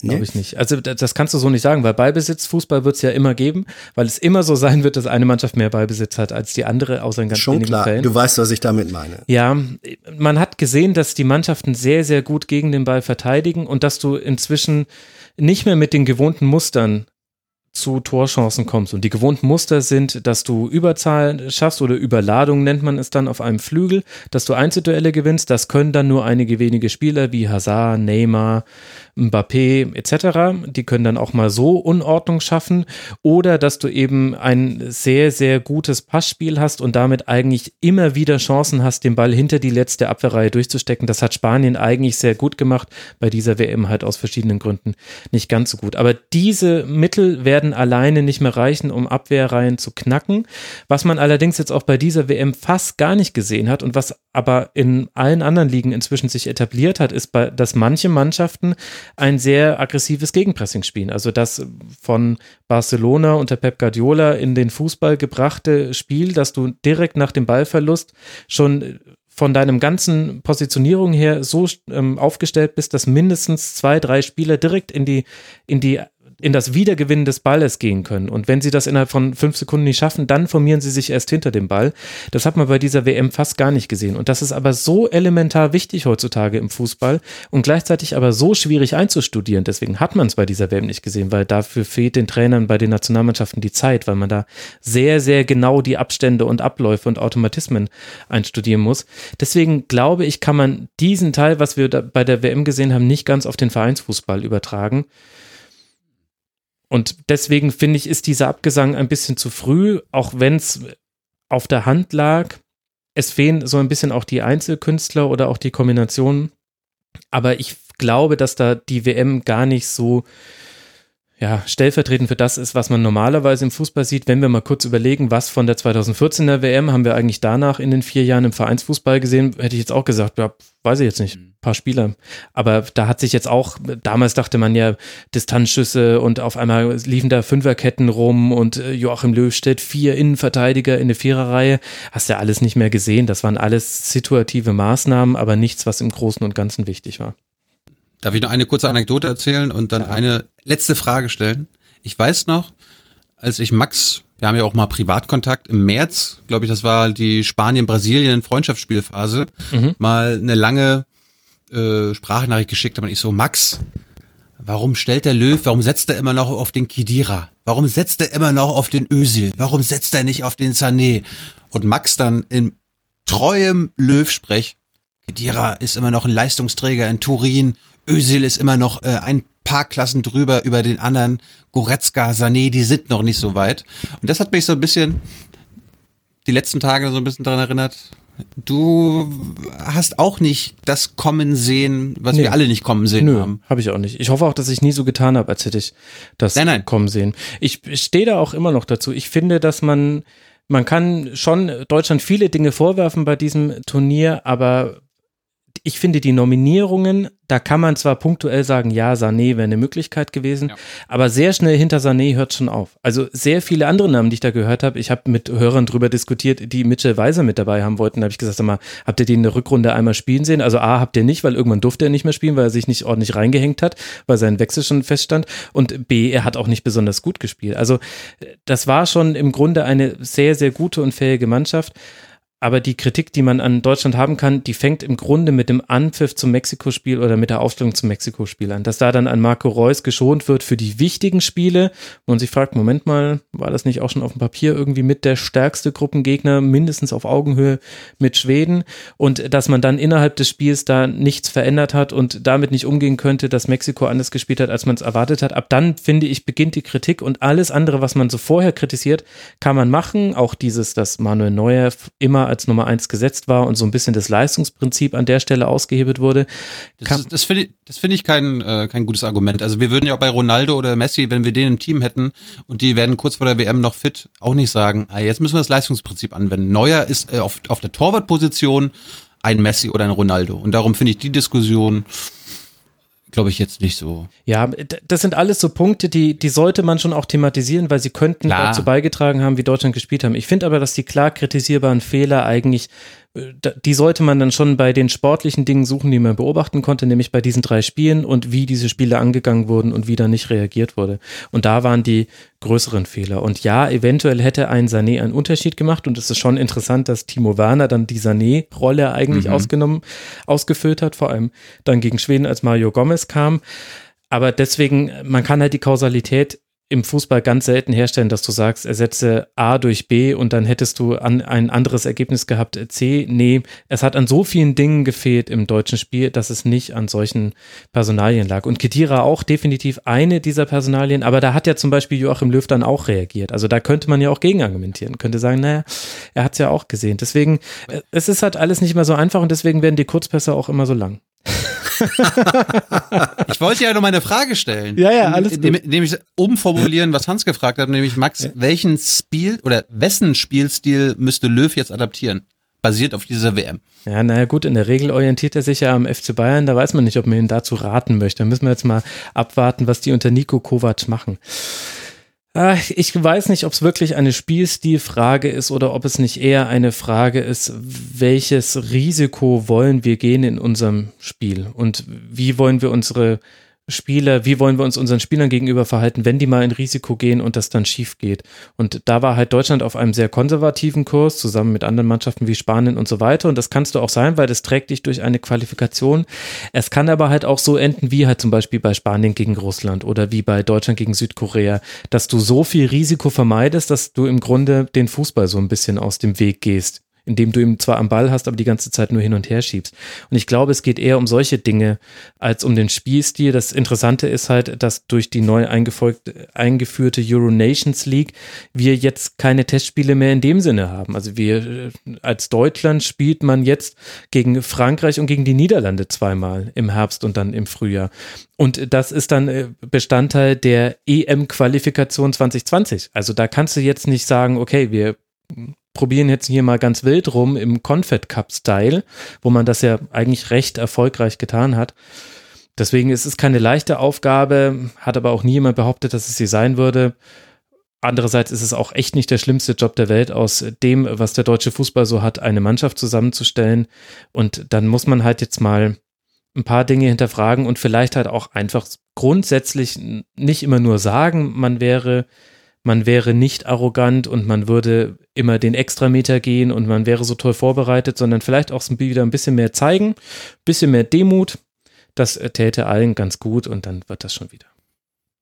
Glaube ich nicht. Also das kannst du so nicht sagen, weil Ballbesitzfußball wird es ja immer geben, weil es immer so sein wird, dass eine Mannschaft mehr Ballbesitz hat als die andere, außer in ganz Schon wenigen klar. Fällen. Du weißt, was ich damit meine. Ja, man hat gesehen, dass die Mannschaften sehr, sehr gut gegen den Ball verteidigen und dass du inzwischen nicht mehr mit den gewohnten Mustern zu Torchancen kommst. Und die gewohnten Muster sind, dass du Überzahl schaffst oder Überladung nennt man es dann auf einem Flügel, dass du Einzelduelle gewinnst. Das können dann nur einige wenige Spieler wie Hazard, Neymar, Mbappé etc. Die können dann auch mal so Unordnung schaffen. Oder dass du eben ein sehr, sehr gutes Passspiel hast und damit eigentlich immer wieder Chancen hast, den Ball hinter die letzte Abwehrreihe durchzustecken. Das hat Spanien eigentlich sehr gut gemacht, bei dieser WM halt aus verschiedenen Gründen nicht ganz so gut. Aber diese Mittel werden werden alleine nicht mehr reichen, um Abwehrreihen zu knacken. Was man allerdings jetzt auch bei dieser WM fast gar nicht gesehen hat und was aber in allen anderen Ligen inzwischen sich etabliert hat, ist, dass manche Mannschaften ein sehr aggressives Gegenpressing spielen. Also das von Barcelona unter Pep Guardiola in den Fußball gebrachte Spiel, dass du direkt nach dem Ballverlust schon von deinem ganzen Positionierung her so ähm, aufgestellt bist, dass mindestens zwei, drei Spieler direkt in die, in die in das Wiedergewinnen des Balles gehen können. Und wenn sie das innerhalb von fünf Sekunden nicht schaffen, dann formieren sie sich erst hinter dem Ball. Das hat man bei dieser WM fast gar nicht gesehen. Und das ist aber so elementar wichtig heutzutage im Fußball und gleichzeitig aber so schwierig einzustudieren. Deswegen hat man es bei dieser WM nicht gesehen, weil dafür fehlt den Trainern bei den Nationalmannschaften die Zeit, weil man da sehr, sehr genau die Abstände und Abläufe und Automatismen einstudieren muss. Deswegen glaube ich, kann man diesen Teil, was wir bei der WM gesehen haben, nicht ganz auf den Vereinsfußball übertragen. Und deswegen finde ich, ist dieser Abgesang ein bisschen zu früh, auch wenn es auf der Hand lag. Es fehlen so ein bisschen auch die Einzelkünstler oder auch die Kombinationen. Aber ich glaube, dass da die WM gar nicht so ja, stellvertretend für das ist, was man normalerweise im Fußball sieht. Wenn wir mal kurz überlegen, was von der 2014er WM haben wir eigentlich danach in den vier Jahren im Vereinsfußball gesehen, hätte ich jetzt auch gesagt, ja, weiß ich jetzt nicht, ein paar Spieler. Aber da hat sich jetzt auch, damals dachte man ja Distanzschüsse und auf einmal liefen da Fünferketten rum und äh, Joachim Löw stellt vier Innenverteidiger in eine Viererreihe. Hast ja alles nicht mehr gesehen. Das waren alles situative Maßnahmen, aber nichts, was im Großen und Ganzen wichtig war. Darf ich noch eine kurze Anekdote erzählen und dann eine letzte Frage stellen? Ich weiß noch, als ich Max, wir haben ja auch mal Privatkontakt, im März, glaube ich, das war die Spanien-Brasilien-Freundschaftsspielphase, mhm. mal eine lange äh, Sprachnachricht geschickt habe und ich so, Max, warum stellt der Löw, warum setzt er immer noch auf den Kidira? Warum setzt er immer noch auf den Özil? Warum setzt er nicht auf den Sané? Und Max dann in treuem Löw-Sprech, Kedira ist immer noch ein Leistungsträger in Turin, Özil ist immer noch äh, ein paar Klassen drüber über den anderen. Goretzka, Sané, die sind noch nicht so weit. Und das hat mich so ein bisschen die letzten Tage so ein bisschen daran erinnert. Du hast auch nicht das Kommen sehen, was nee. wir alle nicht kommen sehen Nö, haben. Habe ich auch nicht. Ich hoffe auch, dass ich nie so getan habe, als hätte ich das nein, nein. Kommen sehen. Ich stehe da auch immer noch dazu. Ich finde, dass man man kann schon Deutschland viele Dinge vorwerfen bei diesem Turnier, aber ich finde die Nominierungen, da kann man zwar punktuell sagen, ja, Sané wäre eine Möglichkeit gewesen, ja. aber sehr schnell hinter Sané hört schon auf. Also sehr viele andere Namen, die ich da gehört habe, ich habe mit Hörern drüber diskutiert, die Mitchell Weiser mit dabei haben wollten, da habe ich gesagt, sag mal, habt ihr den in der Rückrunde einmal spielen sehen? Also A, habt ihr nicht, weil irgendwann durfte er nicht mehr spielen, weil er sich nicht ordentlich reingehängt hat, weil sein Wechsel schon feststand und B, er hat auch nicht besonders gut gespielt. Also das war schon im Grunde eine sehr, sehr gute und fähige Mannschaft. Aber die Kritik, die man an Deutschland haben kann, die fängt im Grunde mit dem Anpfiff zum Mexiko-Spiel oder mit der Aufstellung zum Mexiko-Spiel an. Dass da dann an Marco Reus geschont wird für die wichtigen Spiele man sich fragt, Moment mal, war das nicht auch schon auf dem Papier irgendwie mit der stärkste Gruppengegner, mindestens auf Augenhöhe mit Schweden? Und dass man dann innerhalb des Spiels da nichts verändert hat und damit nicht umgehen könnte, dass Mexiko anders gespielt hat, als man es erwartet hat. Ab dann, finde ich, beginnt die Kritik und alles andere, was man so vorher kritisiert, kann man machen. Auch dieses, dass Manuel Neuer immer als Nummer eins gesetzt war und so ein bisschen das Leistungsprinzip an der Stelle ausgehebelt wurde. Das, das finde ich, das finde ich kein, äh, kein gutes Argument. Also wir würden ja auch bei Ronaldo oder Messi, wenn wir den im Team hätten und die werden kurz vor der WM noch fit, auch nicht sagen, ah, jetzt müssen wir das Leistungsprinzip anwenden. Neuer ist äh, auf, auf der Torwartposition ein Messi oder ein Ronaldo. Und darum finde ich die Diskussion glaube ich jetzt nicht so. Ja, das sind alles so Punkte, die, die sollte man schon auch thematisieren, weil sie könnten Klar. dazu beigetragen haben, wie Deutschland gespielt haben. Ich finde aber, dass die klar kritisierbaren Fehler eigentlich die sollte man dann schon bei den sportlichen Dingen suchen, die man beobachten konnte, nämlich bei diesen drei Spielen und wie diese Spiele angegangen wurden und wie da nicht reagiert wurde. Und da waren die größeren Fehler. Und ja, eventuell hätte ein Sané einen Unterschied gemacht und es ist schon interessant, dass Timo Werner dann die Sané-Rolle eigentlich mhm. ausgenommen, ausgefüllt hat, vor allem dann gegen Schweden, als Mario Gomez kam. Aber deswegen, man kann halt die Kausalität im Fußball ganz selten herstellen, dass du sagst, ersetze A durch B und dann hättest du an ein anderes Ergebnis gehabt, C. Nee, es hat an so vielen Dingen gefehlt im deutschen Spiel, dass es nicht an solchen Personalien lag. Und Kedira auch definitiv eine dieser Personalien, aber da hat ja zum Beispiel Joachim Löw dann auch reagiert. Also da könnte man ja auch gegen argumentieren, könnte sagen, naja, er hat es ja auch gesehen. Deswegen, es ist halt alles nicht mehr so einfach und deswegen werden die Kurzpässe auch immer so lang. ich wollte ja nur meine Frage stellen. Ja, ja, alles gut. Nämlich umformulieren, was Hans gefragt hat, nämlich Max, ja. welchen Spiel oder wessen Spielstil müsste Löw jetzt adaptieren? Basiert auf dieser WM. Ja, naja, gut, in der Regel orientiert er sich ja am FC Bayern. Da weiß man nicht, ob man ihn dazu raten möchte. Da müssen wir jetzt mal abwarten, was die unter Nico Kovac machen. Ah, ich weiß nicht, ob es wirklich eine Spielstilfrage ist oder ob es nicht eher eine Frage ist, welches Risiko wollen wir gehen in unserem Spiel? Und wie wollen wir unsere Spieler, wie wollen wir uns unseren Spielern gegenüber verhalten, wenn die mal in Risiko gehen und das dann schief geht. Und da war halt Deutschland auf einem sehr konservativen Kurs, zusammen mit anderen Mannschaften wie Spanien und so weiter. Und das kannst du auch sein, weil das trägt dich durch eine Qualifikation. Es kann aber halt auch so enden, wie halt zum Beispiel bei Spanien gegen Russland oder wie bei Deutschland gegen Südkorea, dass du so viel Risiko vermeidest, dass du im Grunde den Fußball so ein bisschen aus dem Weg gehst indem du ihn zwar am Ball hast, aber die ganze Zeit nur hin und her schiebst. Und ich glaube, es geht eher um solche Dinge als um den Spielstil. Das Interessante ist halt, dass durch die neu eingeführte Euro Nations League wir jetzt keine Testspiele mehr in dem Sinne haben. Also wir als Deutschland spielt man jetzt gegen Frankreich und gegen die Niederlande zweimal im Herbst und dann im Frühjahr. Und das ist dann äh, Bestandteil der EM-Qualifikation 2020. Also da kannst du jetzt nicht sagen, okay, wir probieren jetzt hier mal ganz wild rum im Confed Cup Style, wo man das ja eigentlich recht erfolgreich getan hat. Deswegen ist es keine leichte Aufgabe, hat aber auch nie jemand behauptet, dass es sie sein würde. Andererseits ist es auch echt nicht der schlimmste Job der Welt, aus dem, was der deutsche Fußball so hat, eine Mannschaft zusammenzustellen. Und dann muss man halt jetzt mal ein paar Dinge hinterfragen und vielleicht halt auch einfach grundsätzlich nicht immer nur sagen, man wäre man wäre nicht arrogant und man würde immer den Extrameter gehen und man wäre so toll vorbereitet, sondern vielleicht auch wieder ein bisschen mehr zeigen, ein bisschen mehr Demut. Das täte allen ganz gut und dann wird das schon wieder.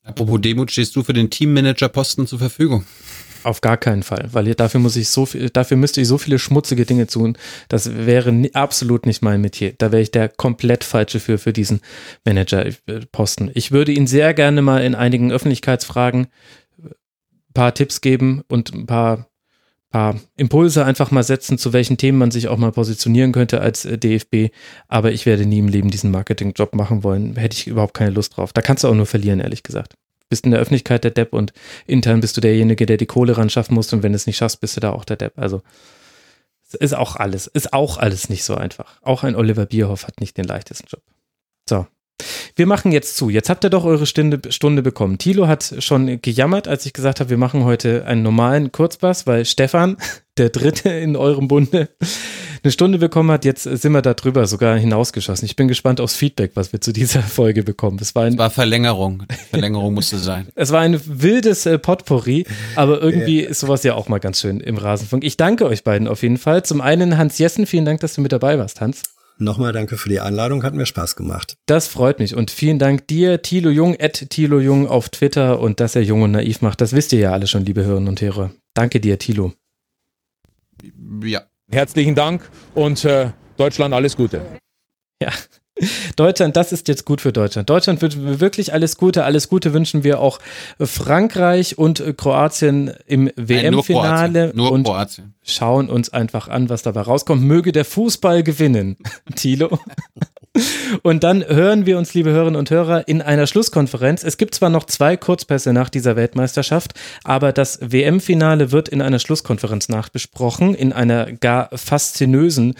Apropos Demut, stehst du für den Teammanager-Posten zur Verfügung? Auf gar keinen Fall, weil dafür muss ich so viel, dafür müsste ich so viele schmutzige Dinge tun. Das wäre absolut nicht mein Metier. Da wäre ich der komplett falsche für, für diesen Manager-Posten. Ich würde ihn sehr gerne mal in einigen Öffentlichkeitsfragen paar Tipps geben und ein paar, paar Impulse einfach mal setzen, zu welchen Themen man sich auch mal positionieren könnte als äh, DFB. Aber ich werde nie im Leben diesen Marketing-Job machen wollen. Hätte ich überhaupt keine Lust drauf. Da kannst du auch nur verlieren, ehrlich gesagt. Bist in der Öffentlichkeit der Depp und intern bist du derjenige, der die Kohle ran schaffen muss und wenn du es nicht schaffst, bist du da auch der Depp. Also ist auch alles, ist auch alles nicht so einfach. Auch ein Oliver Bierhoff hat nicht den leichtesten Job. So, wir machen jetzt zu. Jetzt habt ihr doch eure Stunde, Stunde bekommen. Thilo hat schon gejammert, als ich gesagt habe, wir machen heute einen normalen Kurzpass, weil Stefan, der Dritte in eurem Bunde, eine Stunde bekommen hat. Jetzt sind wir da drüber sogar hinausgeschossen. Ich bin gespannt aufs Feedback, was wir zu dieser Folge bekommen. Es war, ein, es war Verlängerung. Verlängerung musste sein. Es war ein wildes äh, Potpourri, aber irgendwie ist sowas ja auch mal ganz schön im Rasenfunk. Ich danke euch beiden auf jeden Fall. Zum einen Hans Jessen, vielen Dank, dass du mit dabei warst, Hans. Nochmal danke für die Einladung, hat mir Spaß gemacht. Das freut mich und vielen Dank dir, Thilo Jung, at Thilo Jung auf Twitter und dass er jung und naiv macht, das wisst ihr ja alle schon, liebe Hörerinnen und Hörer. Danke dir, Thilo. Ja. Herzlichen Dank und äh, Deutschland alles Gute. Ja, Deutschland, das ist jetzt gut für Deutschland. Deutschland wünschen wir wirklich alles Gute. Alles Gute wünschen wir auch Frankreich und Kroatien im WM-Finale. Nur, Nur Kroatien. Schauen uns einfach an, was dabei rauskommt. Möge der Fußball gewinnen. Tilo. Und dann hören wir uns, liebe Hörerinnen und Hörer, in einer Schlusskonferenz. Es gibt zwar noch zwei Kurzpässe nach dieser Weltmeisterschaft, aber das WM-Finale wird in einer Schlusskonferenz nachbesprochen, in einer gar faszinösen,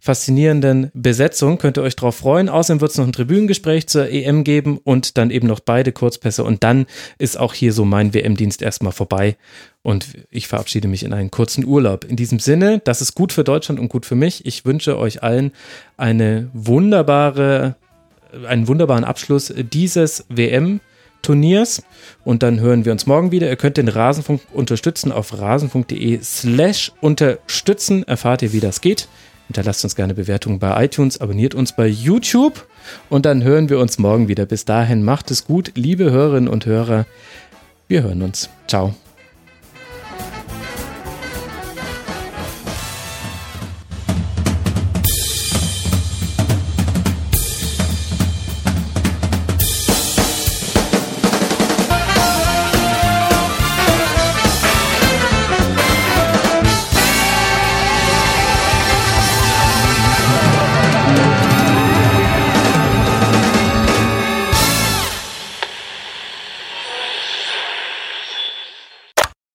faszinierenden Besetzung. Könnt ihr euch darauf freuen. Außerdem wird es noch ein Tribünengespräch zur EM geben und dann eben noch beide Kurzpässe. Und dann ist auch hier so mein WM-Dienst erstmal vorbei und ich verabschiede mich in einen kurzen Urlaub. In diesem Sinne, das ist gut für Deutschland und gut für mich. Ich wünsche euch allen eine wunderbare, einen wunderbaren Abschluss dieses WM. Turniers und dann hören wir uns morgen wieder. Ihr könnt den Rasenfunk unterstützen auf rasenfunk.de slash unterstützen. Erfahrt ihr, wie das geht. Hinterlasst uns gerne Bewertungen bei iTunes, abonniert uns bei YouTube und dann hören wir uns morgen wieder. Bis dahin macht es gut, liebe Hörerinnen und Hörer. Wir hören uns. Ciao.